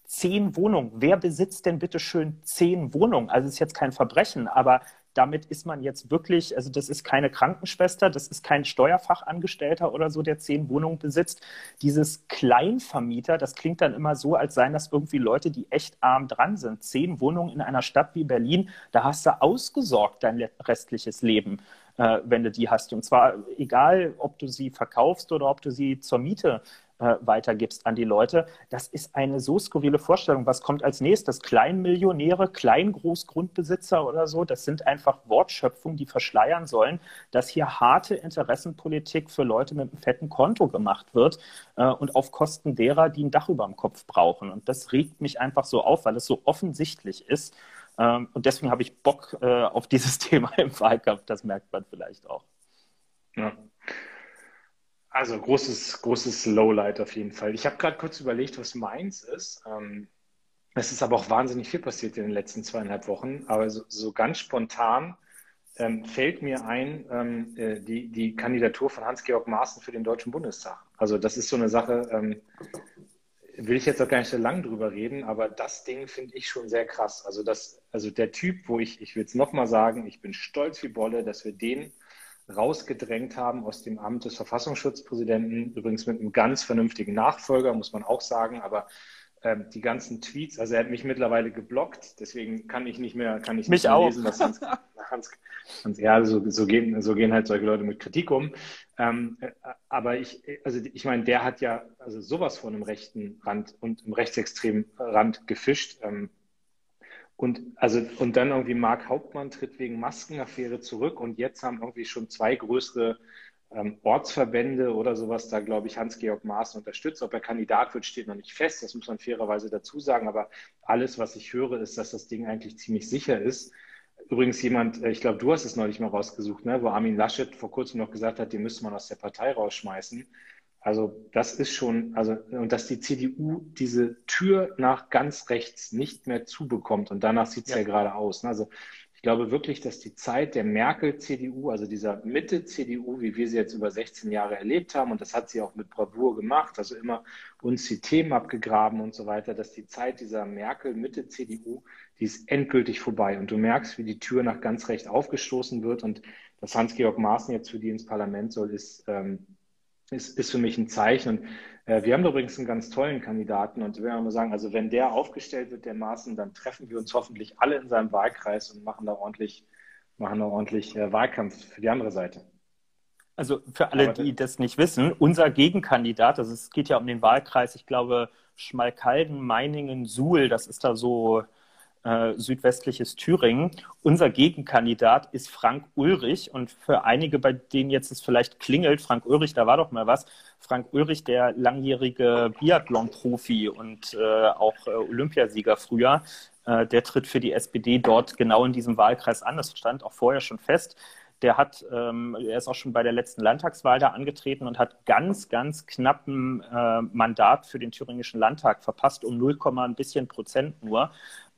Zehn Wohnungen. Wer besitzt denn bitte schön zehn Wohnungen? Also es ist jetzt kein Verbrechen, aber damit ist man jetzt wirklich, also das ist keine Krankenschwester, das ist kein Steuerfachangestellter oder so, der zehn Wohnungen besitzt. Dieses Kleinvermieter, das klingt dann immer so, als seien das irgendwie Leute, die echt arm dran sind. Zehn Wohnungen in einer Stadt wie Berlin, da hast du ausgesorgt dein restliches Leben äh, wenn du die hast. Und zwar egal, ob du sie verkaufst oder ob du sie zur Miete äh, weitergibst an die Leute. Das ist eine so skurrile Vorstellung. Was kommt als nächstes? Kleinmillionäre, Kleingroßgrundbesitzer oder so? Das sind einfach Wortschöpfungen, die verschleiern sollen, dass hier harte Interessenpolitik für Leute mit einem fetten Konto gemacht wird äh, und auf Kosten derer, die ein Dach über dem Kopf brauchen. Und das regt mich einfach so auf, weil es so offensichtlich ist. Ähm, und deswegen habe ich Bock äh, auf dieses Thema im Wahlkampf. Das merkt man vielleicht auch. Ja. Also großes, großes Lowlight auf jeden Fall. Ich habe gerade kurz überlegt, was meins ist. Ähm, es ist aber auch wahnsinnig viel passiert in den letzten zweieinhalb Wochen. Aber so, so ganz spontan ähm, fällt mir ein, ähm, äh, die, die Kandidatur von Hans-Georg Maaßen für den Deutschen Bundestag. Also das ist so eine Sache, ähm, will ich jetzt auch gar nicht so lang drüber reden, aber das Ding finde ich schon sehr krass. Also das, also der Typ, wo ich, ich will es nochmal sagen, ich bin stolz wie Bolle, dass wir den rausgedrängt haben aus dem Amt des Verfassungsschutzpräsidenten, übrigens mit einem ganz vernünftigen Nachfolger, muss man auch sagen, aber ähm, die ganzen Tweets, also er hat mich mittlerweile geblockt, deswegen kann ich nicht mehr, kann ich mich nicht mehr lesen, was Hans, Hans, Hans ja, so, so, gehen, so gehen halt solche Leute mit Kritik um. Ähm, äh, aber ich, also ich meine, der hat ja also sowas von einem rechten Rand und einem rechtsextremen Rand gefischt. Ähm, und also und dann irgendwie Mark Hauptmann tritt wegen Maskenaffäre zurück und jetzt haben irgendwie schon zwei größere ähm, Ortsverbände oder sowas da, glaube ich, Hans-Georg Maaßen unterstützt. Ob er Kandidat wird, steht noch nicht fest. Das muss man fairerweise dazu sagen. Aber alles, was ich höre, ist, dass das Ding eigentlich ziemlich sicher ist. Übrigens jemand, äh, ich glaube, du hast es neulich mal rausgesucht, ne, wo Armin Laschet vor kurzem noch gesagt hat, den müsste man aus der Partei rausschmeißen. Also das ist schon, also und dass die CDU diese Tür nach ganz rechts nicht mehr zubekommt und danach sieht es ja. ja gerade aus. Ne? Also glaube wirklich, dass die Zeit der Merkel-CDU, also dieser Mitte-CDU, wie wir sie jetzt über 16 Jahre erlebt haben, und das hat sie auch mit Bravour gemacht, also immer uns die Themen abgegraben und so weiter, dass die Zeit dieser Merkel-Mitte-CDU, die ist endgültig vorbei. Und du merkst, wie die Tür nach ganz recht aufgestoßen wird und dass Hans-Georg Maaßen jetzt für die ins Parlament soll, ist, ähm, ist, ist für mich ein Zeichen. Und wir haben übrigens einen ganz tollen Kandidaten und wir mal sagen, also wenn der aufgestellt wird, der Maßen, dann treffen wir uns hoffentlich alle in seinem Wahlkreis und machen da ordentlich, machen da ordentlich äh, Wahlkampf für die andere Seite. Also für alle, die das nicht wissen, unser Gegenkandidat, also es geht ja um den Wahlkreis, ich glaube Schmalkalden, Meiningen, Suhl, das ist da so äh, südwestliches Thüringen. Unser Gegenkandidat ist Frank Ulrich und für einige, bei denen jetzt es vielleicht klingelt, Frank Ulrich, da war doch mal was. Frank Ulrich, der langjährige Biathlon-Profi und äh, auch äh, Olympiasieger früher, äh, der tritt für die SPD dort genau in diesem Wahlkreis an. Das stand auch vorher schon fest. Der hat, ähm, er ist auch schon bei der letzten Landtagswahl da angetreten und hat ganz, ganz knappen äh, Mandat für den thüringischen Landtag verpasst, um 0, ein bisschen Prozent nur.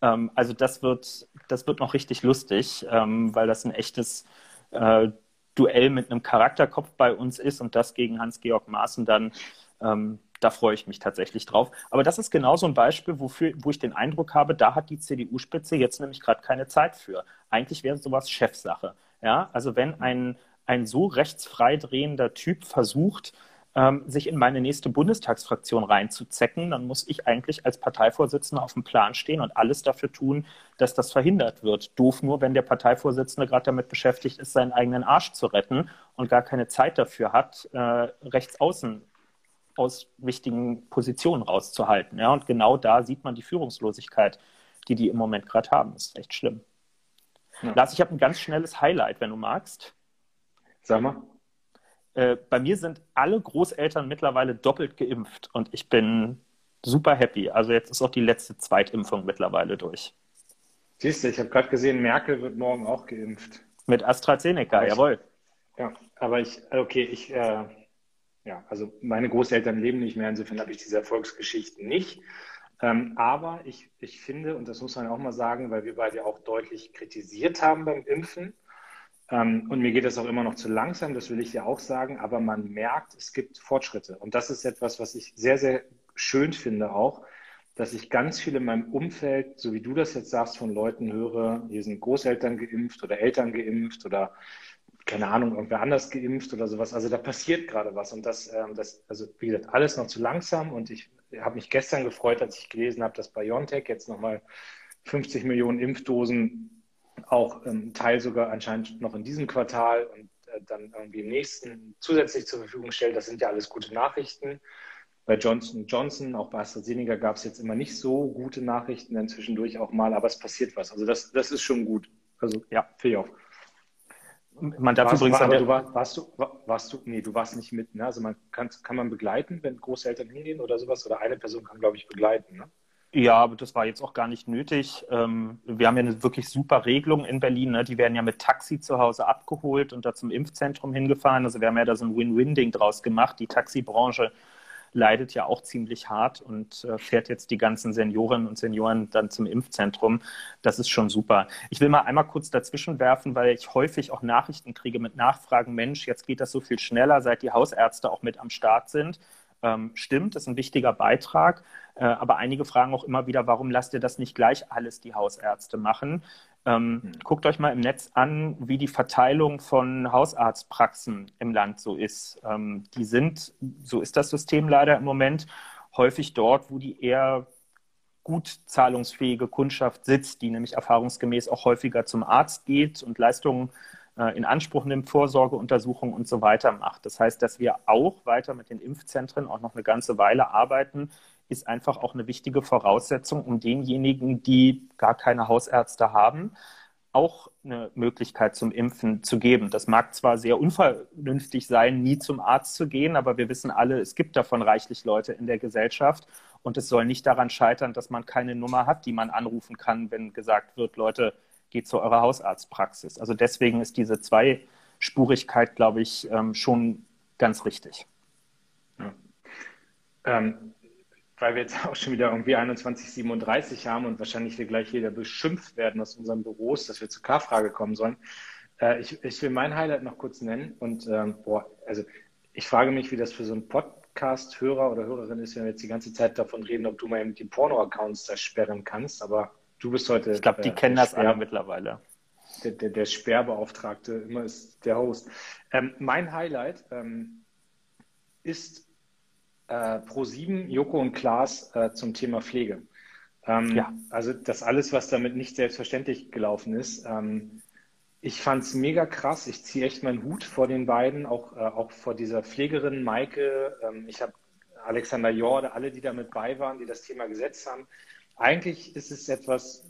Ähm, also das wird, das wird noch richtig lustig, ähm, weil das ein echtes äh, Duell mit einem Charakterkopf bei uns ist und das gegen Hans-Georg Maaßen dann, ähm, da freue ich mich tatsächlich drauf. Aber das ist genau so ein Beispiel, wofür, wo ich den Eindruck habe, da hat die CDU-Spitze jetzt nämlich gerade keine Zeit für. Eigentlich wäre sowas Chefsache. Ja, also wenn ein, ein so rechtsfrei drehender Typ versucht, ähm, sich in meine nächste Bundestagsfraktion reinzuzecken, dann muss ich eigentlich als Parteivorsitzender auf dem Plan stehen und alles dafür tun, dass das verhindert wird. Doof nur, wenn der Parteivorsitzende gerade damit beschäftigt ist, seinen eigenen Arsch zu retten und gar keine Zeit dafür hat, äh, rechts außen aus wichtigen Positionen rauszuhalten. Ja? Und genau da sieht man die Führungslosigkeit, die die im Moment gerade haben. Das ist echt schlimm. Ja. Lars, ich habe ein ganz schnelles Highlight, wenn du magst. Sag mal. Äh, bei mir sind alle Großeltern mittlerweile doppelt geimpft und ich bin super happy. Also jetzt ist auch die letzte Zweitimpfung mittlerweile durch. Siehst du, ich habe gerade gesehen, Merkel wird morgen auch geimpft. Mit AstraZeneca, ich, jawohl. Ja, aber ich, okay, ich, äh, ja, also meine Großeltern leben nicht mehr, insofern habe ich diese Erfolgsgeschichten nicht. Ähm, aber ich, ich finde, und das muss man auch mal sagen, weil wir beide auch deutlich kritisiert haben beim Impfen, ähm, und mir geht das auch immer noch zu langsam, das will ich ja auch sagen, aber man merkt, es gibt Fortschritte. Und das ist etwas, was ich sehr, sehr schön finde auch, dass ich ganz viel in meinem Umfeld, so wie du das jetzt sagst, von Leuten höre, hier sind Großeltern geimpft oder Eltern geimpft oder keine Ahnung, irgendwer anders geimpft oder sowas. Also da passiert gerade was. Und das, ähm, das, also wie gesagt, alles noch zu langsam. Und ich habe mich gestern gefreut, als ich gelesen habe, dass BioNTech jetzt nochmal 50 Millionen Impfdosen auch ähm, Teil sogar anscheinend noch in diesem Quartal und äh, dann irgendwie im nächsten zusätzlich zur Verfügung stellt. Das sind ja alles gute Nachrichten. Bei Johnson Johnson, auch bei AstraZeneca gab es jetzt immer nicht so gute Nachrichten, dann zwischendurch auch mal, aber es passiert was. Also das, das ist schon gut. Also ja, finde ich auch. Man darf warst, übrigens war, aber du war, warst du, warst du, nee, du warst nicht mit, ne? Also man kann, kann man begleiten, wenn Großeltern hingehen oder sowas? Oder eine Person kann, glaube ich, begleiten, ne? Ja, aber das war jetzt auch gar nicht nötig. Ähm, wir haben ja eine wirklich super Regelung in Berlin. Ne? Die werden ja mit Taxi zu Hause abgeholt und da zum Impfzentrum hingefahren. Also wir haben ja da so ein Win-Win-Ding draus gemacht. Die Taxibranche leidet ja auch ziemlich hart und äh, fährt jetzt die ganzen Seniorinnen und Senioren dann zum Impfzentrum. Das ist schon super. Ich will mal einmal kurz dazwischen werfen, weil ich häufig auch Nachrichten kriege mit Nachfragen, Mensch, jetzt geht das so viel schneller, seit die Hausärzte auch mit am Start sind. Ähm, stimmt, das ist ein wichtiger Beitrag. Äh, aber einige fragen auch immer wieder, warum lasst ihr das nicht gleich alles die Hausärzte machen? Ähm, mhm. Guckt euch mal im Netz an, wie die Verteilung von Hausarztpraxen im Land so ist. Ähm, die sind, so ist das System leider im Moment, häufig dort, wo die eher gut zahlungsfähige Kundschaft sitzt, die nämlich erfahrungsgemäß auch häufiger zum Arzt geht und Leistungen äh, in Anspruch nimmt, Vorsorgeuntersuchungen und so weiter macht. Das heißt, dass wir auch weiter mit den Impfzentren auch noch eine ganze Weile arbeiten, ist einfach auch eine wichtige Voraussetzung, um denjenigen, die gar keine Hausärzte haben, auch eine Möglichkeit zum Impfen zu geben. Das mag zwar sehr unvernünftig sein, nie zum Arzt zu gehen, aber wir wissen alle, es gibt davon reichlich Leute in der Gesellschaft und es soll nicht daran scheitern, dass man keine Nummer hat, die man anrufen kann, wenn gesagt wird, Leute, geht zu eurer Hausarztpraxis. Also deswegen ist diese Zweispurigkeit, glaube ich, ähm, schon ganz richtig. Ja. Ähm, weil wir jetzt auch schon wieder irgendwie 2137 haben und wahrscheinlich wir gleich wieder beschimpft werden aus unseren Büros, dass wir zur K-Frage kommen sollen. Äh, ich, ich, will mein Highlight noch kurz nennen und ähm, boah, also ich frage mich, wie das für so einen Podcast-Hörer oder Hörerin ist, wenn wir jetzt die ganze Zeit davon reden, ob du mal eben die Porno-Accounts da sperren kannst, aber Du bist heute. Ich glaube, die äh, kennen das alle mittlerweile. Der, der, der, Sperrbeauftragte immer ist der Host. Ähm, mein Highlight ähm, ist äh, Pro7, Joko und Klaas äh, zum Thema Pflege. Ähm, ja. Also das alles, was damit nicht selbstverständlich gelaufen ist. Ähm, ich fand es mega krass. Ich ziehe echt meinen Hut vor den beiden, auch, äh, auch vor dieser Pflegerin Maike. Ähm, ich habe Alexander Jorde, alle, die damit bei waren, die das Thema gesetzt haben eigentlich ist es etwas,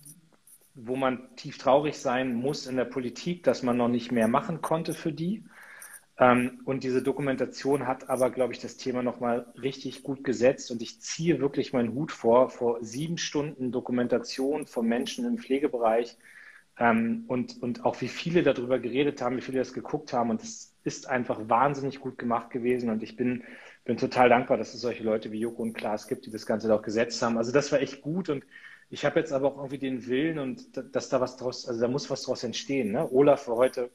wo man tief traurig sein muss in der Politik, dass man noch nicht mehr machen konnte für die. Ähm, und diese Dokumentation hat aber, glaube ich, das Thema nochmal richtig gut gesetzt. Und ich ziehe wirklich meinen Hut vor, vor sieben Stunden Dokumentation von Menschen im Pflegebereich, Ähm, und, und auch wie viele darüber geredet haben, wie viele das geguckt haben. Und es ist einfach wahnsinnig gut gemacht gewesen. Und ich bin, bin total dankbar, dass es solche Leute wie Joko und Klaas gibt, die das Ganze auch gesetzt haben. Also das war echt gut. Und ich habe jetzt aber auch irgendwie den Willen und dass da was draus, also da muss was draus entstehen. Ne? Olaf war heute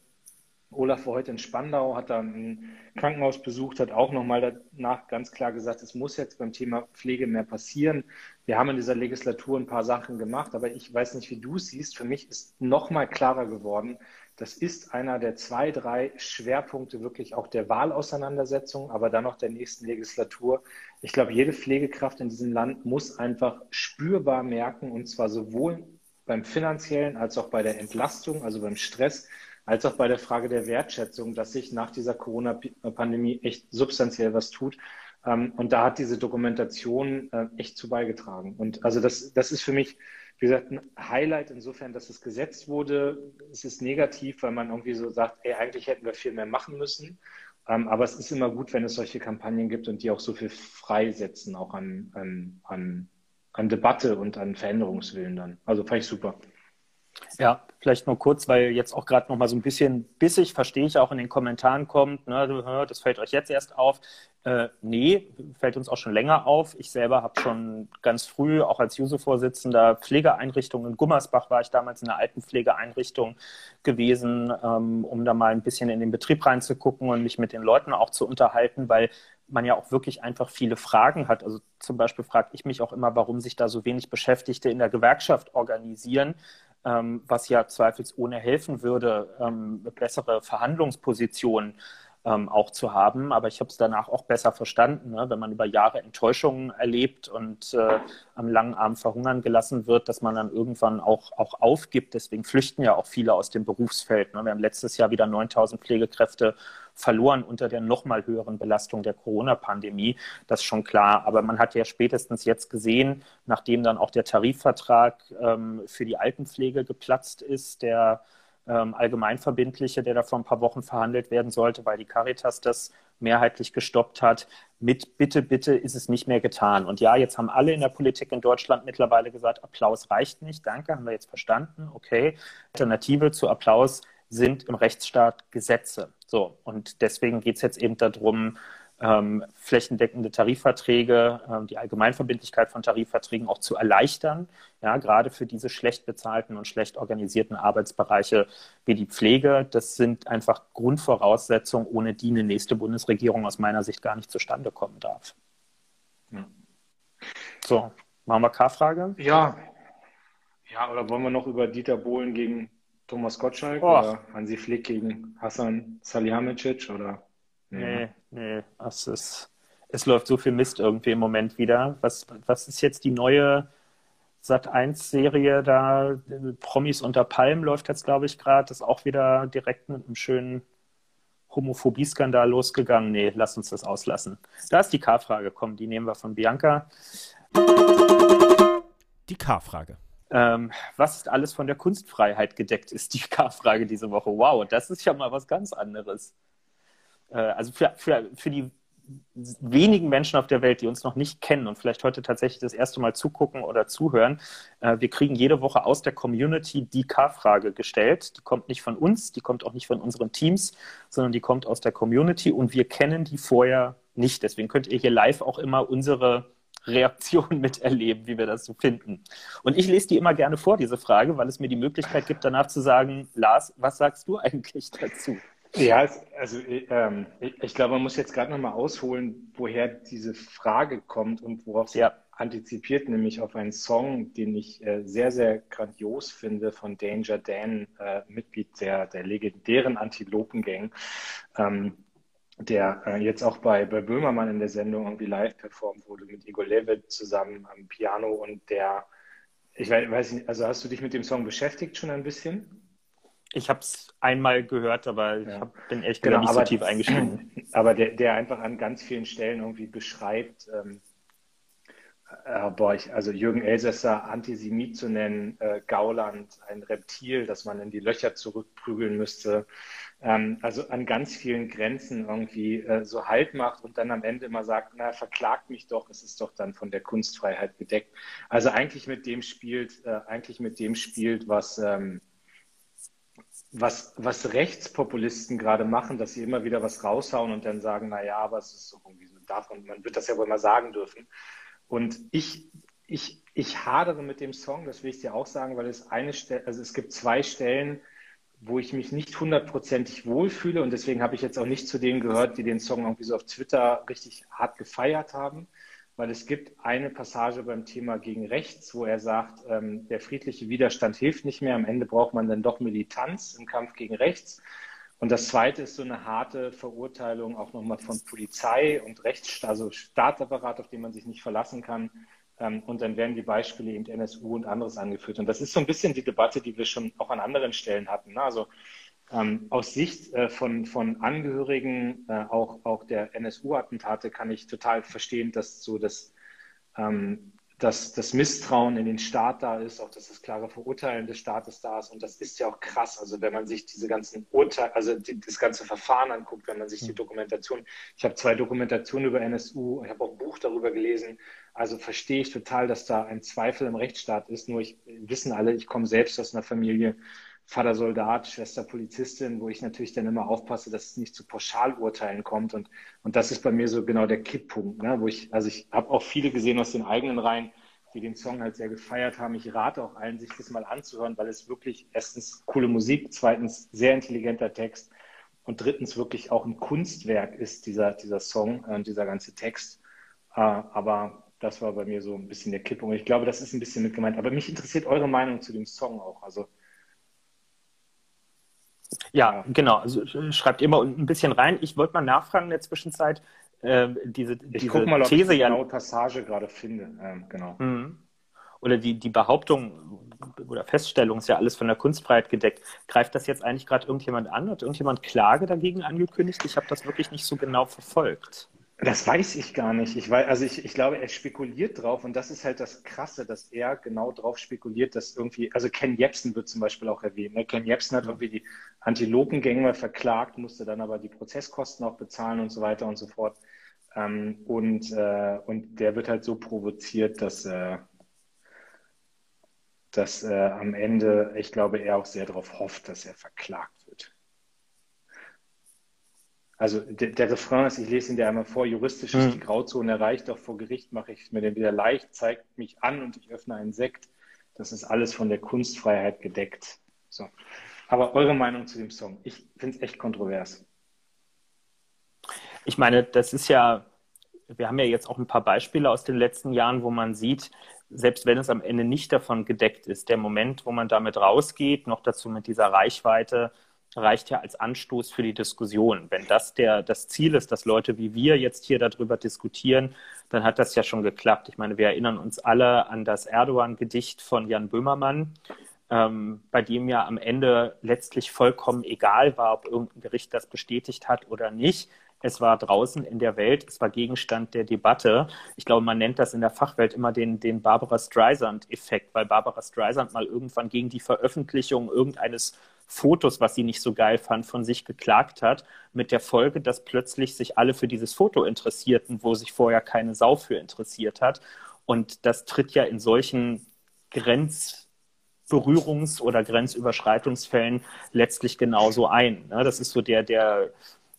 Olaf war heute in Spandau, hat da ein Krankenhaus besucht, hat auch nochmal danach ganz klar gesagt, es muss jetzt beim Thema Pflege mehr passieren. Wir haben in dieser Legislatur ein paar Sachen gemacht, aber ich weiß nicht, wie du es siehst. Für mich ist nochmal klarer geworden, das ist einer der zwei, drei Schwerpunkte wirklich auch der Wahlauseinandersetzung, aber dann auch der nächsten Legislatur. Ich glaube, jede Pflegekraft in diesem Land muss einfach spürbar merken, und zwar sowohl beim finanziellen als auch bei der Entlastung, also beim Stress, als auch bei der Frage der Wertschätzung, dass sich nach dieser Corona-Pandemie echt substanziell was tut. Ähm, und da hat diese Dokumentation äh, echt zu beigetragen. Und also das, das ist für mich, wie gesagt, ein Highlight insofern, dass es gesetzt wurde. Es ist negativ, weil man irgendwie so sagt, ey, eigentlich hätten wir viel mehr machen müssen. Ähm, aber es ist immer gut, wenn es solche Kampagnen gibt und die auch so viel freisetzen, auch an, an, an, an Debatte und an Veränderungswillen dann. Also fand ich super. Ja, vielleicht nur kurz, weil jetzt auch gerade noch mal so ein bisschen bissig, verstehe ich auch in den Kommentaren kommt, ne, das fällt euch jetzt erst auf. Äh, nee, fällt uns auch schon länger auf. Ich selber habe schon ganz früh, auch als Juso-Vorsitzender, Pflegeeinrichtungen in Gummersbach war ich damals in einer alten Pflegeeinrichtung gewesen, ähm, um da mal ein bisschen in den Betrieb reinzugucken und mich mit den Leuten auch zu unterhalten, weil man ja auch wirklich einfach viele Fragen hat. Also zum Beispiel frage ich mich auch immer, warum sich da so wenig Beschäftigte in der Gewerkschaft organisieren ähm, was ja zweifelsohne helfen würde, ähm, bessere Verhandlungspositionen ähm, auch zu haben. Aber ich habe es danach auch besser verstanden, ne? wenn man über Jahre Enttäuschungen erlebt und äh, am langen Arm verhungern gelassen wird, dass man dann irgendwann auch, auch aufgibt. Deswegen flüchten ja auch viele aus dem Berufsfeld. Ne? Wir haben letztes Jahr wieder 9000 Pflegekräfte verloren unter der nochmal höheren Belastung der Corona-Pandemie. Das ist schon klar. Aber man hat ja spätestens jetzt gesehen, nachdem dann auch der Tarifvertrag ähm, für die Altenpflege geplatzt ist, der ähm, allgemeinverbindliche, der da vor ein paar Wochen verhandelt werden sollte, weil die Caritas das mehrheitlich gestoppt hat. Mit Bitte, bitte ist es nicht mehr getan. Und ja, jetzt haben alle in der Politik in Deutschland mittlerweile gesagt, Applaus reicht nicht. Danke, haben wir jetzt verstanden. Okay. Alternative zu Applaus sind im Rechtsstaat Gesetze. So, und deswegen geht es jetzt eben darum, ähm, flächendeckende Tarifverträge, ähm, die Allgemeinverbindlichkeit von Tarifverträgen auch zu erleichtern, ja, gerade für diese schlecht bezahlten und schlecht organisierten Arbeitsbereiche wie die Pflege. Das sind einfach Grundvoraussetzungen, ohne die eine nächste Bundesregierung aus meiner Sicht gar nicht zustande kommen darf. So, machen wir K-Frage? Ja. Ja, oder wollen wir noch über Dieter Bohlen gegen Thomas Gottschalk oh. oder Hansi Flick gegen Hassan Salihamidzic oder? Nee, nee, es ist, es läuft so viel Mist irgendwie im Moment wieder. Was, was ist jetzt die neue Sat1-Serie da? Promis unter Palmen läuft jetzt, glaube ich, gerade. Das ist auch wieder direkt mit einem schönen Homophobie-Skandal losgegangen. Nee, lass uns das auslassen. Da ist die K-Frage. Komm, die nehmen wir von Bianca. Die K-Frage. Ähm, was ist alles von der Kunstfreiheit gedeckt, ist die K-Frage diese Woche. Wow, das ist ja mal was ganz anderes. Äh, also für, für, für die wenigen Menschen auf der Welt, die uns noch nicht kennen und vielleicht heute tatsächlich das erste Mal zugucken oder zuhören, äh, wir kriegen jede Woche aus der Community die K-Frage gestellt. Die kommt nicht von uns, die kommt auch nicht von unseren Teams, sondern die kommt aus der Community und wir kennen die vorher nicht. Deswegen könnt ihr hier live auch immer unsere Reaktion miterleben, wie wir das so finden. Und ich lese die immer gerne vor, diese Frage, weil es mir die Möglichkeit gibt, danach zu sagen, Lars, was sagst du eigentlich dazu? Ja, also ähm, ich glaube, man muss jetzt gerade nochmal ausholen, woher diese Frage kommt und worauf sie ja. antizipiert, nämlich auf einen Song, den ich äh, sehr, sehr grandios finde von Danger Dan, äh, Mitglied der, der legendären Antilopen-Gang, ähm, der äh, jetzt auch bei, bei Böhmermann in der Sendung irgendwie live performt wurde mit Igor Levit zusammen am Piano und der, ich weiß nicht, also hast du dich mit dem Song beschäftigt schon ein bisschen? Ich habe es einmal gehört, aber ich hab, bin echt genau, nicht so tief eingestiegen. Aber der, der einfach an ganz vielen Stellen irgendwie beschreibt, ähm, äh, boah, ich, also Jürgen Elsässer Antisemit zu nennen, äh, Gauland ein Reptil, das man in die Löcher zurückprügeln müsste. Ähm, also an ganz vielen Grenzen irgendwie äh, so Halt macht und dann am Ende immer sagt, na, verklagt mich doch, es ist doch dann von der Kunstfreiheit gedeckt. Also eigentlich mit dem spielt, äh, eigentlich mit dem spielt, was ähm, was, was Rechtspopulisten gerade machen, dass sie immer wieder was raushauen und dann sagen, na ja, aber es ist so irgendwie so davon, man wird das ja wohl mal sagen dürfen. Und ich, ich, ich hadere mit dem Song, das will ich dir auch sagen, weil es eine Stelle, also es gibt zwei Stellen, wo ich mich nicht hundertprozentig wohlfühle. Und deswegen habe ich jetzt auch nicht zu denen gehört, die den Song irgendwie so auf Twitter richtig hart gefeiert haben, weil es gibt eine Passage beim Thema gegen rechts, wo er sagt, ähm, der friedliche Widerstand hilft nicht mehr, am Ende braucht man dann doch Militanz im Kampf gegen rechts. Und das zweite ist so eine harte Verurteilung auch nochmal von Polizei und Rechts, also Staatsapparat, auf den man sich nicht verlassen kann, ähm, und dann werden die Beispiele eben NSU und anderes angeführt. Und das ist so ein bisschen die Debatte, die wir schon auch an anderen Stellen hatten. Ne? Also ähm, aus Sicht äh, von, von Angehörigen äh, auch, auch der NSU-Attentate kann ich total verstehen, dass so das, ähm, dass das Misstrauen in den Staat da ist, auch dass das klare Verurteilen des Staates da ist. Und das ist ja auch krass. Also wenn man sich diese ganzen Urteile, also die, das ganze Verfahren anguckt, wenn man sich die hm. Dokumentation, ich habe zwei Dokumentationen über NSU, ich habe auch ein Buch darüber gelesen, also verstehe ich total, dass da ein Zweifel im Rechtsstaat ist. Nur ich wissen alle, ich komme selbst aus einer Familie, Vater Soldat, Schwester Polizistin, wo ich natürlich dann immer aufpasse, dass es nicht zu Pauschalurteilen kommt. Und, und das ist bei mir so genau der Kipppunkt, ne? wo ich, also ich habe auch viele gesehen aus den eigenen Reihen, die den Song halt sehr gefeiert haben. Ich rate auch allen, sich das mal anzuhören, weil es wirklich erstens coole Musik, zweitens sehr intelligenter Text und drittens wirklich auch ein Kunstwerk ist dieser, dieser Song und äh, dieser ganze Text. Äh, aber das war bei mir so ein bisschen der Kippung. Ich glaube, das ist ein bisschen mit gemeint. Aber mich interessiert eure Meinung zu dem Song auch. Also ja, genau. Also schreibt immer ein bisschen rein. Ich wollte mal nachfragen in der Zwischenzeit. Äh, diese, ich diese guck mal, ob These ich die genaue Passage gerade finde. Ähm, genau. Mhm. Oder die, die Behauptung oder Feststellung ist ja alles von der Kunstfreiheit gedeckt. Greift das jetzt eigentlich gerade irgendjemand an? Hat irgendjemand Klage dagegen angekündigt? Ich habe das wirklich nicht so genau verfolgt. Das weiß ich gar nicht. Ich weiß, also ich, ich glaube, er spekuliert drauf und das ist halt das Krasse, dass er genau drauf spekuliert, dass irgendwie, also Ken Jebsen wird zum Beispiel auch erwähnt. Ne? Ken Jebsen hat irgendwie die Antilopengänge verklagt, musste dann aber die Prozesskosten auch bezahlen und so weiter und so fort. Ähm, und, äh, und der wird halt so provoziert, dass, äh, dass äh, am Ende, ich glaube, er auch sehr darauf hofft, dass er verklagt also der, der, Refrain ist, ich lese ihn dir einmal vor, juristisch ist mhm. die Grauzone erreicht, doch vor Gericht mache ich es mir dann wieder leicht, zeigt mich an und ich öffne einen Sekt. Das ist alles von der Kunstfreiheit gedeckt. So. Aber eure Meinung zu dem Song? Ich finde es echt kontrovers. Ich meine, das ist ja, wir haben ja jetzt auch ein paar Beispiele aus den letzten Jahren, wo man sieht, selbst wenn es am Ende nicht davon gedeckt ist, der Moment, wo man damit rausgeht, noch dazu mit dieser Reichweite, reicht ja als Anstoß für die Diskussion. Wenn das der, das Ziel ist, dass Leute wie wir jetzt hier darüber diskutieren, dann hat das ja schon geklappt. Ich meine, wir erinnern uns alle an das Erdogan-Gedicht von Jan Böhmermann, ähm, bei dem ja am Ende letztlich vollkommen egal war, ob irgendein Gericht das bestätigt hat oder nicht. Es war draußen in der Welt, es war Gegenstand der Debatte. Ich glaube, man nennt das in der Fachwelt immer den, den Barbara Streisand-Effekt, weil Barbara Streisand mal irgendwann gegen die Veröffentlichung irgendeines Fotos, was sie nicht so geil fand, von sich geklagt hat, mit der Folge, dass plötzlich sich alle für dieses Foto interessierten, wo sich vorher keine Sau für interessiert hat. Und das tritt ja in solchen Grenzberührungs- oder Grenzüberschreitungsfällen letztlich genauso ein. Ne? Das ist so der, der,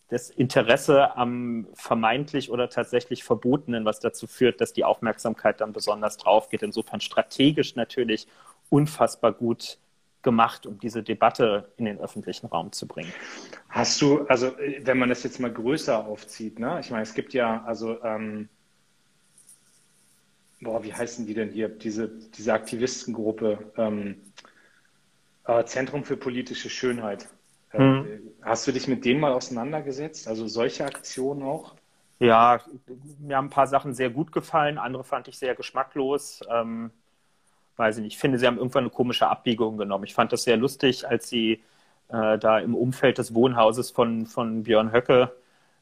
das Interesse am vermeintlich oder tatsächlich Verbotenen, was dazu führt, dass die Aufmerksamkeit dann besonders drauf geht. Insofern strategisch natürlich unfassbar gut gemacht, um diese Debatte in den öffentlichen Raum zu bringen. Hast du, also wenn man das jetzt mal größer aufzieht, ne? ich meine, es gibt ja, also, ähm, boah, wie heißen die denn hier, diese, diese Aktivistengruppe, ähm, äh, Zentrum für politische Schönheit. Äh, hm. Hast du dich mit denen mal auseinandergesetzt? Also solche Aktionen auch? Ja, mir haben ein paar Sachen sehr gut gefallen, andere fand ich sehr geschmacklos. Ähm, weiß ich nicht, ich finde, sie haben irgendwann eine komische Abbiegung genommen. Ich fand das sehr lustig, als sie äh, da im Umfeld des Wohnhauses von, von Björn Höcke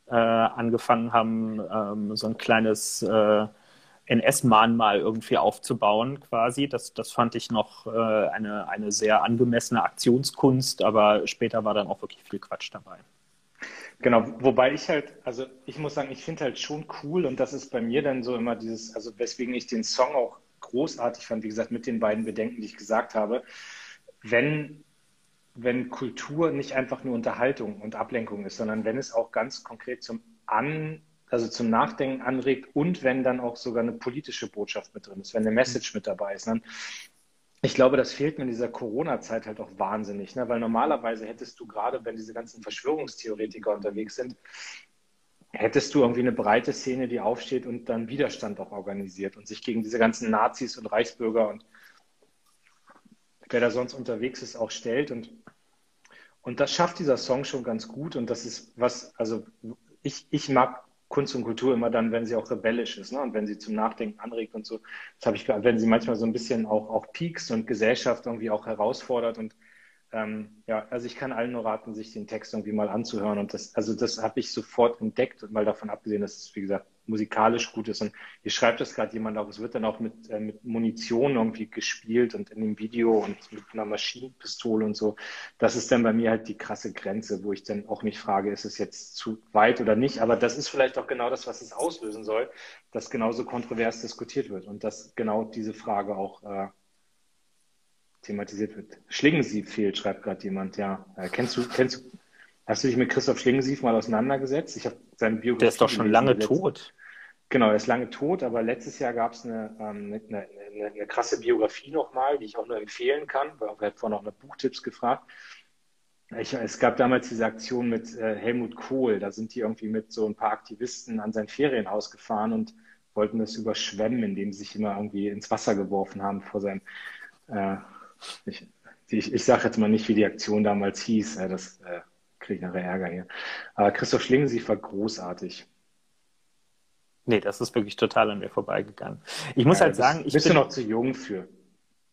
äh, angefangen haben, ähm, so ein kleines äh, NS-Mahnmal irgendwie aufzubauen, quasi. Das, das fand ich noch äh, eine, eine sehr angemessene Aktionskunst, aber später war dann auch wirklich viel Quatsch dabei. Genau, wobei ich halt, also ich muss sagen, ich finde halt schon cool und das ist bei mir dann so immer dieses, also weswegen ich den Song auch großartig fand, wie gesagt, mit den beiden Bedenken, die ich gesagt habe. Wenn wenn Kultur nicht einfach nur Unterhaltung und Ablenkung ist, sondern wenn es auch ganz konkret zum An, also zum Nachdenken anregt und wenn dann auch sogar eine politische Botschaft mit drin ist, wenn eine Message mit dabei ist. Dann, ich glaube, das fehlt mir in dieser Corona-Zeit halt auch wahnsinnig, ne? weil normalerweise hättest du gerade, wenn diese ganzen Verschwörungstheoretiker unterwegs sind, hättest du irgendwie eine breite Szene, die aufsteht und dann Widerstand auch organisiert und sich gegen diese ganzen Nazis und Reichsbürger und wer da sonst unterwegs ist, auch stellt. Und, und das schafft dieser Song schon ganz gut. Und das ist was, also ich, ich mag Kunst und Kultur immer dann, wenn sie auch rebellisch ist ne? und wenn sie zum Nachdenken anregt und so. Das habe ich, wenn sie manchmal so ein bisschen auch, auch piekst und Gesellschaft irgendwie auch herausfordert und ähm, ja, also ich kann allen nur raten, sich den Text irgendwie mal anzuhören. Und das, also das habe ich sofort entdeckt, mal davon abgesehen, dass es, wie gesagt, musikalisch gut ist. Und hier schreibt das gerade jemand auch, es wird dann auch mit, äh, mit Munition irgendwie gespielt und in dem Video und mit einer Maschinenpistole und so. Das ist dann bei mir halt die krasse Grenze, wo ich dann auch mich frage, ist es jetzt zu weit oder nicht? Aber das ist vielleicht auch genau das, was es auslösen soll, dass genauso kontrovers diskutiert wird und dass genau diese Frage auch äh, thematisiert wird. Schlingensief fehlt, schreibt gerade jemand, ja. Äh, kennst du, kennst du, hast du dich mit Christoph Schlingensief mal auseinandergesetzt? Ich habe seinen Biografie. Der ist doch schon lange tot. Genau, er ist lange tot, aber letztes Jahr gab es eine, ähm, eine, eine, eine, krasse Biografie nochmal, die ich auch nur empfehlen kann. Wir haben vorhin auch nach Buchtipps gefragt. Ich, es gab damals diese Aktion mit äh, Helmut Kohl, da sind die irgendwie mit so ein paar Aktivisten an sein Ferienhaus gefahren und wollten das überschwemmen, indem sie sich immer irgendwie ins Wasser geworfen haben vor seinem äh, ich, ich, ich sage jetzt mal nicht, wie die Aktion damals hieß, das äh, kriege ich nachher Ärger hier. Aber Christoph Schlingensief war großartig. Nee, das ist wirklich total an mir vorbeigegangen. Ich muss ja, halt sagen, ich bist bin, du noch zu jung für.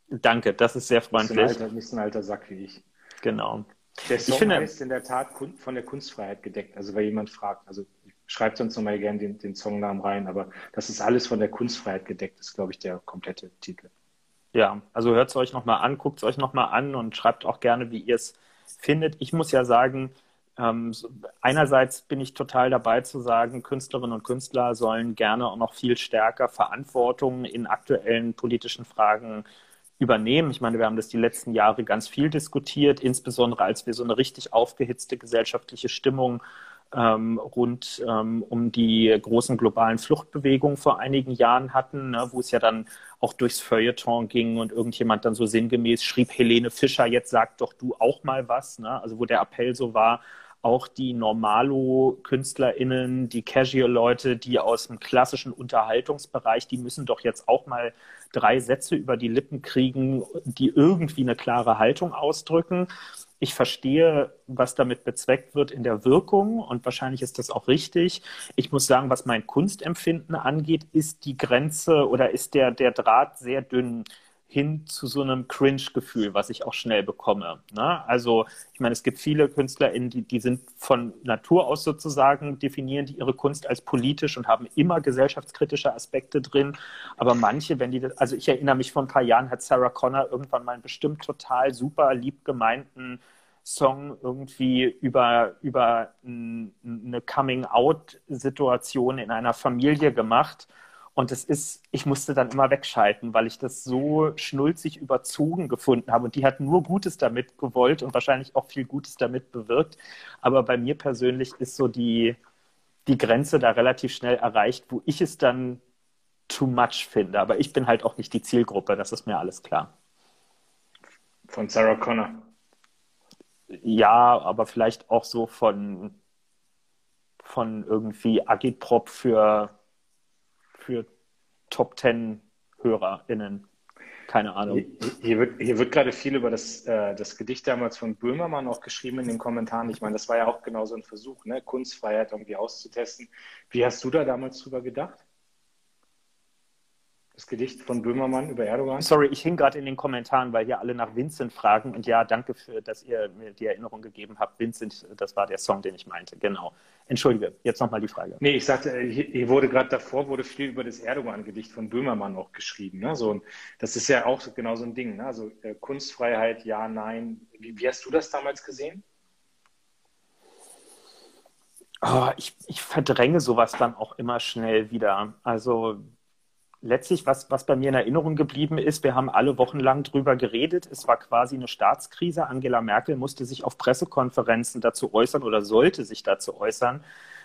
Danke, das ist sehr freundlich. Nicht so ein alter, ein Sack wie ich. Genau. Der Song ich finde, ist in der Tat von der Kunstfreiheit gedeckt. Also weil jemand fragt, also schreibt sonst nochmal gerne den, den Songnamen rein, aber das ist alles von der Kunstfreiheit gedeckt, ist, glaube ich, der komplette Titel. Ja, also hört es euch nochmal an, guckt es euch nochmal an und schreibt auch gerne, wie ihr es findet. Ich muss ja sagen, ähm, einerseits bin ich total dabei zu sagen, Künstlerinnen und Künstler sollen gerne auch noch viel stärker Verantwortung in aktuellen politischen Fragen übernehmen. Ich meine, wir haben das die letzten Jahre ganz viel diskutiert, insbesondere als wir so eine richtig aufgehitzte gesellschaftliche Stimmung ähm, rund ähm, um die großen globalen Fluchtbewegungen vor einigen Jahren hatten, ne, wo es ja dann auch durchs Feuilleton ging und irgendjemand dann so sinngemäß schrieb, Helene Fischer, jetzt sag doch du auch mal was. Ne? Also wo der Appell so war, auch die Normalo-KünstlerInnen, die Casual-Leute, die aus dem klassischen Unterhaltungsbereich, die müssen doch jetzt auch mal drei Sätze über die Lippen kriegen, die irgendwie eine klare Haltung ausdrücken ich verstehe, was damit bezweckt wird in der Wirkung und wahrscheinlich ist das auch richtig. Ich muss sagen, was mein Kunstempfinden angeht, ist die Grenze oder ist der, der Draht sehr dünn hin zu so einem Cringe-Gefühl, was ich auch schnell bekomme. Ne? Also ich meine, es gibt viele KünstlerInnen, die, die sind von Natur aus sozusagen, definieren die ihre Kunst als politisch und haben immer gesellschaftskritische Aspekte drin. Aber manche, wenn die, das, also ich erinnere mich, vor ein paar Jahren hat Sarah Connor irgendwann mal einen bestimmt total super lieb gemeinten Song irgendwie über, über eine Coming-out-Situation in einer Familie gemacht und es ist, ich musste dann immer wegschalten, weil ich das so schnulzig überzogen gefunden habe. Und die hat nur Gutes damit gewollt und wahrscheinlich auch viel Gutes damit bewirkt. Aber bei mir persönlich ist so die, die Grenze da relativ schnell erreicht, wo ich es dann too much finde. Aber ich bin halt auch nicht die Zielgruppe, das ist mir alles klar. Von Sarah Connor. Ja, aber vielleicht auch so von, von irgendwie Agitprop für für Top Ten HörerInnen. Keine Ahnung. Hier, wird, hier wird gerade viel über das, äh, das Gedicht damals von Böhmermann auch geschrieben in den Kommentaren. Ich meine, das war ja auch genau so ein Versuch, ne? Kunstfreiheit irgendwie auszutesten. Wie hast du da damals drüber gedacht? Das Gedicht von Böhmermann über Erdogan? Sorry, ich hing gerade in den Kommentaren, weil hier alle nach Vincent fragen. Und ja, danke, für, dass ihr mir die Erinnerung gegeben habt. Vincent, das war der Song, den ich meinte. Genau. Entschuldige, jetzt nochmal die Frage. Nee, ich sagte, hier wurde gerade davor, wurde viel über das Erdogan-Gedicht von Böhmermann auch geschrieben. Ne? So, das ist ja auch genau so ein Ding. Ne? Also äh, Kunstfreiheit, ja, nein. Wie, wie hast du das damals gesehen? Oh, ich, ich verdränge sowas dann auch immer schnell wieder. Also letztlich, was, was bei mir in Erinnerung geblieben ist, wir haben alle wochenlang drüber geredet. Es war quasi eine Staatskrise. Angela Merkel musste sich auf Pressekonferenzen dazu äußern oder sollte sich dazu äußern,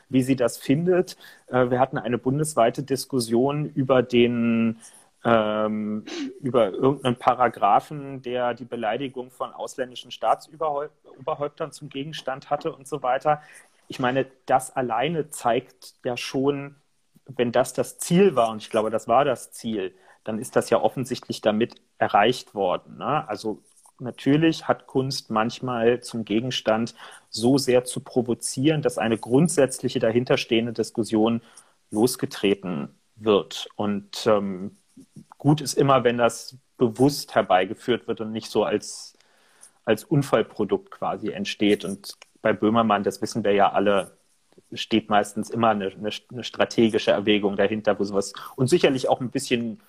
wie sie das findet. Äh, wir hatten eine bundesweite Diskussion über den ähm, über irgendeinen Paragraphen, der die Beleidigung von ausländischen Staatsoberhäuptern zum Gegenstand hatte und so weiter. Ich meine, das alleine zeigt ja schon, wenn das das Ziel war, und ich glaube, das war das Ziel, dann ist das ja offensichtlich damit erreicht worden. Ne? Also natürlich hat Kunst manchmal zum Gegenstand, so sehr zu provozieren, dass eine grundsätzliche dahinterstehende Diskussion losgetreten wird. Und ähm, gut ist immer, wenn das bewusst herbeigeführt wird und nicht so als, als Unfallprodukt quasi entsteht. Und bei Böhmermann, das wissen wir ja alle, steht meistens immer eine, eine, strategische Erwägung dahinter, wo sowas und sicherlich auch ein bisschen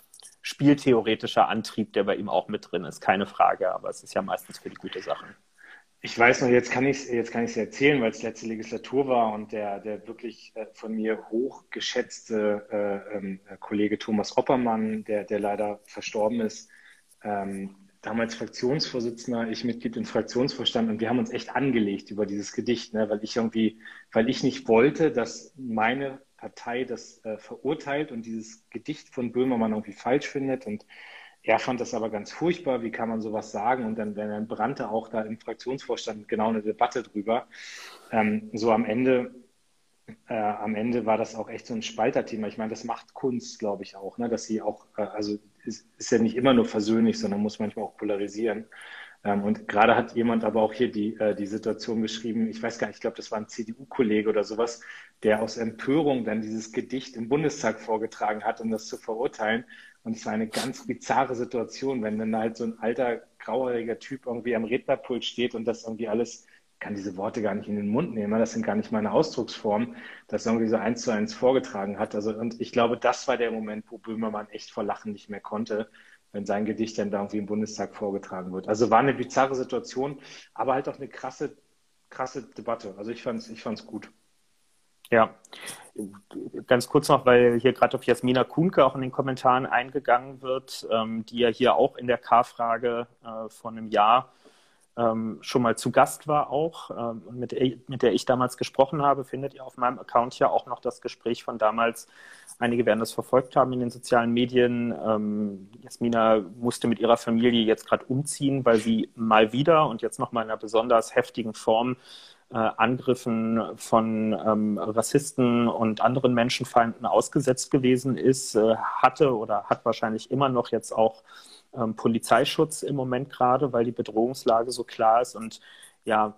spieltheoretischer Antrieb, der bei ihm auch mit drin ist, keine Frage, aber es ist ja meistens für die gute Sachen. Ich weiß noch, jetzt kann ich es jetzt kann ich's erzählen, weil es letzte Legislatur war und der, der wirklich äh, von mir hochgeschätzte äh, äh, Kollege Thomas Oppermann, der, der leider verstorben ist, ähm, damals Fraktionsvorsitzender, ich Mitglied im Fraktionsvorstand und wir haben uns echt angelegt über dieses Gedicht, ne, weil ich irgendwie, weil ich nicht wollte, dass meine Partei das äh, verurteilt und dieses Gedicht von Böhmermann irgendwie falsch findet und er fand das aber ganz furchtbar, wie kann man sowas sagen? Und dann, dann brannte auch da im Fraktionsvorstand genau eine Debatte drüber. Ähm, so am Ende, äh, am Ende war das auch echt so ein Spalterthema. Ich meine, das macht Kunst, glaube ich, auch, ne? dass sie auch, äh, also ist, ist ja nicht immer nur versöhnlich, sondern muss manchmal auch polarisieren. Ähm, und gerade hat jemand aber auch hier die, äh, die Situation beschrieben, ich weiß gar nicht, ich glaube, das war ein CDU-Kollege oder sowas, der aus Empörung dann dieses Gedicht im Bundestag vorgetragen hat, um das zu verurteilen. Und es war eine ganz bizarre Situation, wenn dann halt so ein alter, grauhaariger Typ irgendwie am Rednerpult steht und das irgendwie alles, kann diese Worte gar nicht in den Mund nehmen, das sind gar nicht meine Ausdrucksformen, das irgendwie so eins zu eins vorgetragen hat. Also, und ich glaube, das war der Moment, wo Böhmermann echt vor Lachen nicht mehr konnte, wenn sein Gedicht dann da irgendwie im Bundestag vorgetragen wird. Also war eine bizarre Situation, aber halt auch eine krasse, krasse Debatte. Also ich fand's, ich fand's gut. Ja, ganz kurz noch, weil hier gerade auf Jasmina Kuhnke auch in den Kommentaren eingegangen wird, ähm, die ja hier auch in der K-Frage äh, von einem Jahr ähm, schon mal zu Gast war auch, ähm, mit, mit der ich damals gesprochen habe, findet ihr auf meinem Account ja auch noch das Gespräch von damals. Einige werden das verfolgt haben in den sozialen Medien. Ähm, Jasmina musste mit ihrer Familie jetzt gerade umziehen, weil sie mal wieder und jetzt nochmal in einer besonders heftigen Form äh, Angriffen von ähm, Rassisten und anderen Menschenfeinden ausgesetzt gewesen ist, äh, hatte oder hat wahrscheinlich immer noch jetzt auch ähm, Polizeischutz im Moment gerade, weil die Bedrohungslage so klar ist und ja,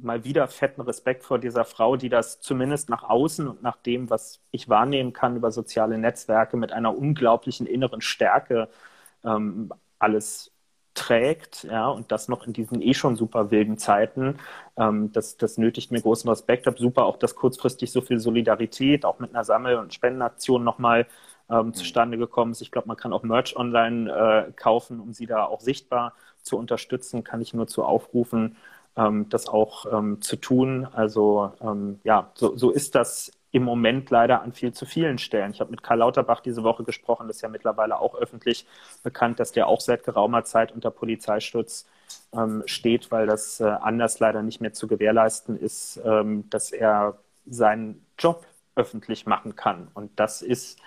mal wieder fetten Respekt vor dieser Frau, die das zumindest nach außen und nach dem, was ich wahrnehmen kann über soziale Netzwerke mit einer unglaublichen inneren Stärke ähm, alles trägt, ja, und das noch in diesen eh schon super wilden Zeiten, ähm, das, das nötigt mir großen Respekt ab. Super auch, dass kurzfristig so viel Solidarität auch mit einer Sammel- und Spendenaktion nochmal ähm, mhm. zustande gekommen ist. Ich glaube, man kann auch Merch online äh, kaufen, um sie da auch sichtbar zu unterstützen. Kann ich nur zu aufrufen, ähm, das auch ähm, zu tun. Also ähm, ja, so, so ist das im Moment leider an viel zu vielen Stellen. Ich habe mit Karl Lauterbach diese Woche gesprochen, das ist ja mittlerweile auch öffentlich bekannt, dass der auch seit geraumer Zeit unter Polizeischutz ähm, steht, weil das äh, anders leider nicht mehr zu gewährleisten ist, ähm, dass er seinen Job öffentlich machen kann. Und das ist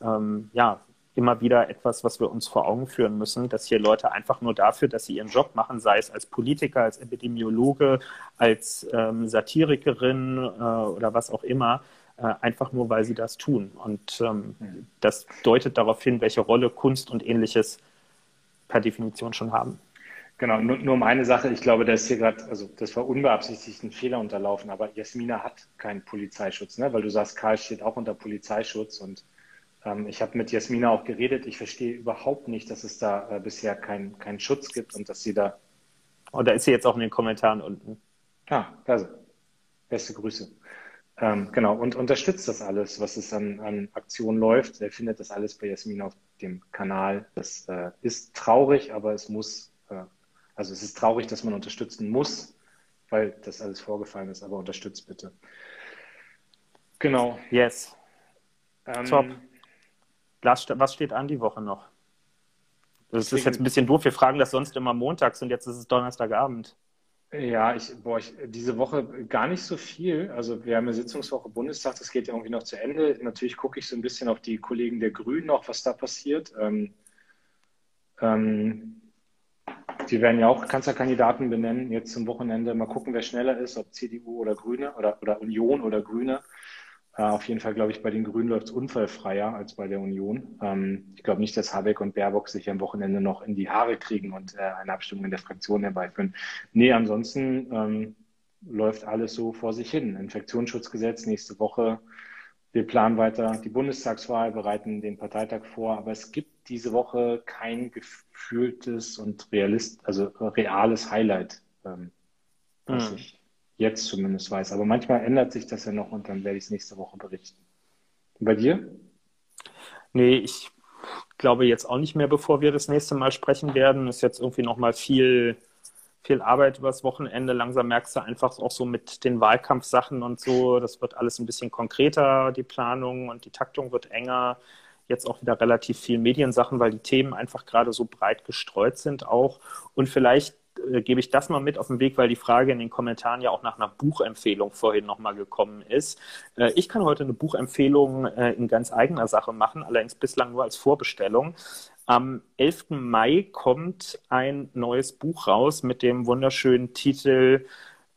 ähm, ja immer wieder etwas, was wir uns vor Augen führen müssen, dass hier Leute einfach nur dafür, dass sie ihren Job machen, sei es als Politiker, als Epidemiologe, als ähm, Satirikerin äh, oder was auch immer, äh, einfach nur, weil sie das tun. Und ähm, das deutet darauf hin, welche Rolle Kunst und ähnliches per Definition schon haben. Genau, nur, nur um eine Sache, ich glaube, da ist hier gerade, also das war unbeabsichtigt ein Fehler unterlaufen, aber Jasmina hat keinen Polizeischutz, ne? weil du sagst, Karl steht auch unter Polizeischutz und ähm, ich habe mit Jasmina auch geredet. Ich verstehe überhaupt nicht, dass es da äh, bisher keinen kein Schutz gibt und dass sie da. Und da ist sie jetzt auch in den Kommentaren unten. Ah, also. Beste Grüße. Ähm, genau, und unterstützt das alles, was es an, an Aktionen läuft. Er findet das alles bei Jasmin auf dem Kanal. Das äh, ist traurig, aber es muss, äh, also es ist traurig, dass man unterstützen muss, weil das alles vorgefallen ist, aber unterstützt bitte. Genau. Yes. Ähm, Top. Lars, was steht an die Woche noch? Das ist jetzt ein bisschen doof. Wir fragen das sonst immer montags und jetzt ist es Donnerstagabend. Ja, ich, boah, ich, diese Woche gar nicht so viel. Also wir haben eine Sitzungswoche Bundestag, das geht ja irgendwie noch zu Ende. Natürlich gucke ich so ein bisschen auf die Kollegen der Grünen noch, was da passiert. Ähm, ähm, die werden ja auch Kanzlerkandidaten benennen jetzt zum Wochenende. Mal gucken, wer schneller ist, ob CDU oder Grüne oder, oder Union oder Grüne. Äh, auf jeden Fall, glaube ich, bei den Grünen läuft es unfallfreier als bei der Union. Ähm, ich glaube nicht, dass Habeck und Baerbock sich am Wochenende noch in die Haare kriegen und äh, eine Abstimmung in der Fraktion herbeiführen. Nee, ansonsten ähm, läuft alles so vor sich hin. Infektionsschutzgesetz nächste Woche. Wir planen weiter die Bundestagswahl, bereiten den Parteitag vor, aber es gibt diese Woche kein gefühltes und realist, also reales Highlight, ähm, was hm. ich jetzt zumindest weiß. Aber manchmal ändert sich das ja noch und dann werde ich es nächste Woche berichten. Und bei dir? Nee, ich glaube jetzt auch nicht mehr, bevor wir das nächste Mal sprechen werden. Ist jetzt irgendwie nochmal viel, viel Arbeit übers Wochenende. Langsam merkst du einfach auch so mit den Wahlkampfsachen und so, das wird alles ein bisschen konkreter, die Planung und die Taktung wird enger. Jetzt auch wieder relativ viel Mediensachen, weil die Themen einfach gerade so breit gestreut sind auch. Und vielleicht äh, gebe ich das mal mit auf den Weg, weil die Frage in den Kommentaren ja auch nach einer Buchempfehlung vorhin nochmal gekommen ist. Äh, ich kann heute eine Buchempfehlung äh, in ganz eigener Sache machen, allerdings bislang nur als Vorbestellung. Am 11. Mai kommt ein neues Buch raus mit dem wunderschönen Titel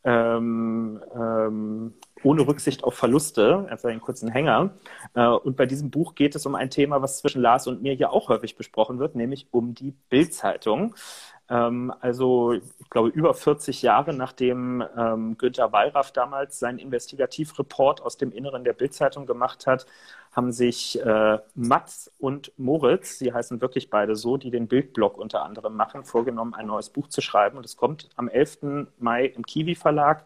ähm, ähm, ohne Rücksicht auf Verluste, also einen kurzen Hänger. Äh, und bei diesem Buch geht es um ein Thema, was zwischen Lars und mir ja auch häufig besprochen wird, nämlich um die Bildzeitung. Ähm, also, ich glaube, über 40 Jahre nachdem ähm, Günter Wallraff damals seinen Investigativreport aus dem Inneren der Bildzeitung gemacht hat, haben sich äh, Mats und Moritz, sie heißen wirklich beide so, die den Bildblog unter anderem machen, vorgenommen, ein neues Buch zu schreiben. Und es kommt am 11. Mai im Kiwi Verlag.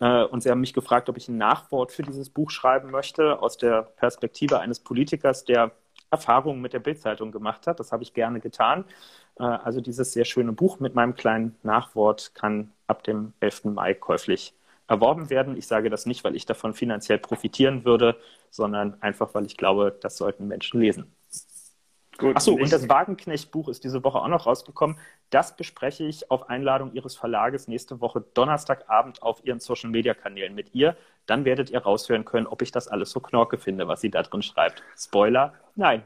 Äh, und sie haben mich gefragt, ob ich ein Nachwort für dieses Buch schreiben möchte, aus der Perspektive eines Politikers, der Erfahrungen mit der Bildzeitung gemacht hat. Das habe ich gerne getan. Äh, also dieses sehr schöne Buch mit meinem kleinen Nachwort kann ab dem 11. Mai käuflich erworben werden. Ich sage das nicht, weil ich davon finanziell profitieren würde, sondern einfach, weil ich glaube, das sollten Menschen lesen. Gut, Achso, und das Wagenknecht-Buch ist diese Woche auch noch rausgekommen. Das bespreche ich auf Einladung Ihres Verlages nächste Woche Donnerstagabend auf Ihren Social-Media-Kanälen mit ihr. Dann werdet ihr raushören können, ob ich das alles so knorke finde, was sie da drin schreibt. Spoiler, nein.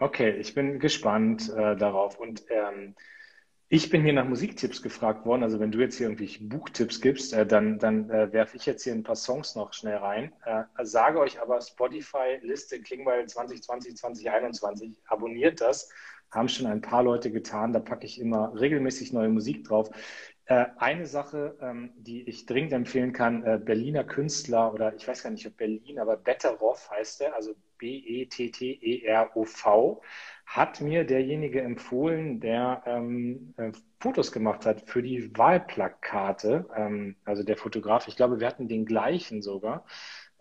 Okay, ich bin gespannt äh, darauf. Und ähm, ich bin hier nach Musiktipps gefragt worden. Also wenn du jetzt hier irgendwie Buchtipps gibst, äh, dann, dann äh, werfe ich jetzt hier ein paar Songs noch schnell rein. Äh, sage euch aber Spotify-Liste Klingbeil 2020, 2021. Abonniert das. Haben schon ein paar Leute getan. Da packe ich immer regelmäßig neue Musik drauf. Äh, eine Sache, ähm, die ich dringend empfehlen kann, äh, Berliner Künstler oder ich weiß gar nicht, ob Berlin, aber Betteroff heißt er, also B-E-T-T-E-R-O-V, hat mir derjenige empfohlen, der ähm, äh, Fotos gemacht hat für die Wahlplakate, ähm, also der Fotograf. Ich glaube, wir hatten den gleichen sogar.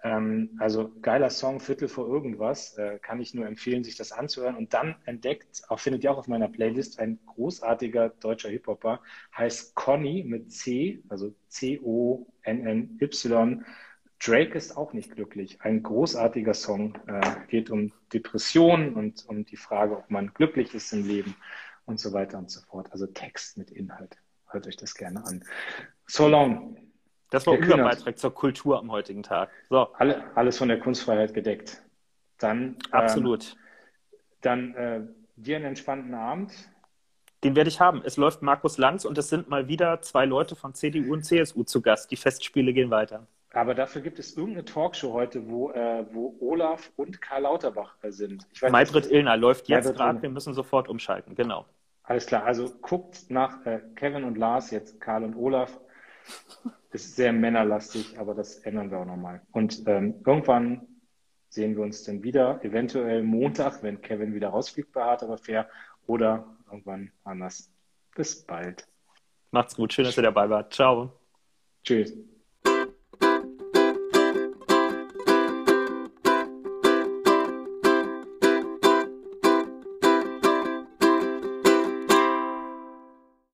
Ähm, also geiler Song, Viertel vor irgendwas, äh, kann ich nur empfehlen, sich das anzuhören. Und dann entdeckt, auch findet ihr auch auf meiner Playlist, ein großartiger deutscher Hip-Hopper, heißt Conny mit C, also C-O-N-N-Y. Drake ist auch nicht glücklich. Ein großartiger Song, äh, geht um Depressionen und um die Frage, ob man glücklich ist im Leben und so weiter und so fort. Also Text mit Inhalt. Hört euch das gerne an. So long. Das war unser Beitrag zur Kultur am heutigen Tag. So. Alle, alles von der Kunstfreiheit gedeckt. Dann. Absolut. Ähm, dann äh, dir einen entspannten Abend. Den werde ich haben. Es läuft Markus Lanz und es sind mal wieder zwei Leute von CDU und CSU zu Gast. Die Festspiele gehen weiter. Aber dafür gibt es irgendeine Talkshow heute, wo, äh, wo Olaf und Karl Lauterbach äh, sind. Maybrit Illner läuft jetzt gerade. Wir müssen sofort umschalten. Genau. Alles klar. Also guckt nach äh, Kevin und Lars, jetzt Karl und Olaf ist sehr männerlastig, aber das ändern wir auch nochmal. Und ähm, irgendwann sehen wir uns dann wieder, eventuell Montag, wenn Kevin wieder rausfliegt bei Hart aber fair, oder irgendwann anders. Bis bald. Macht's gut, schön, dass ihr dabei wart. Ciao. Tschüss.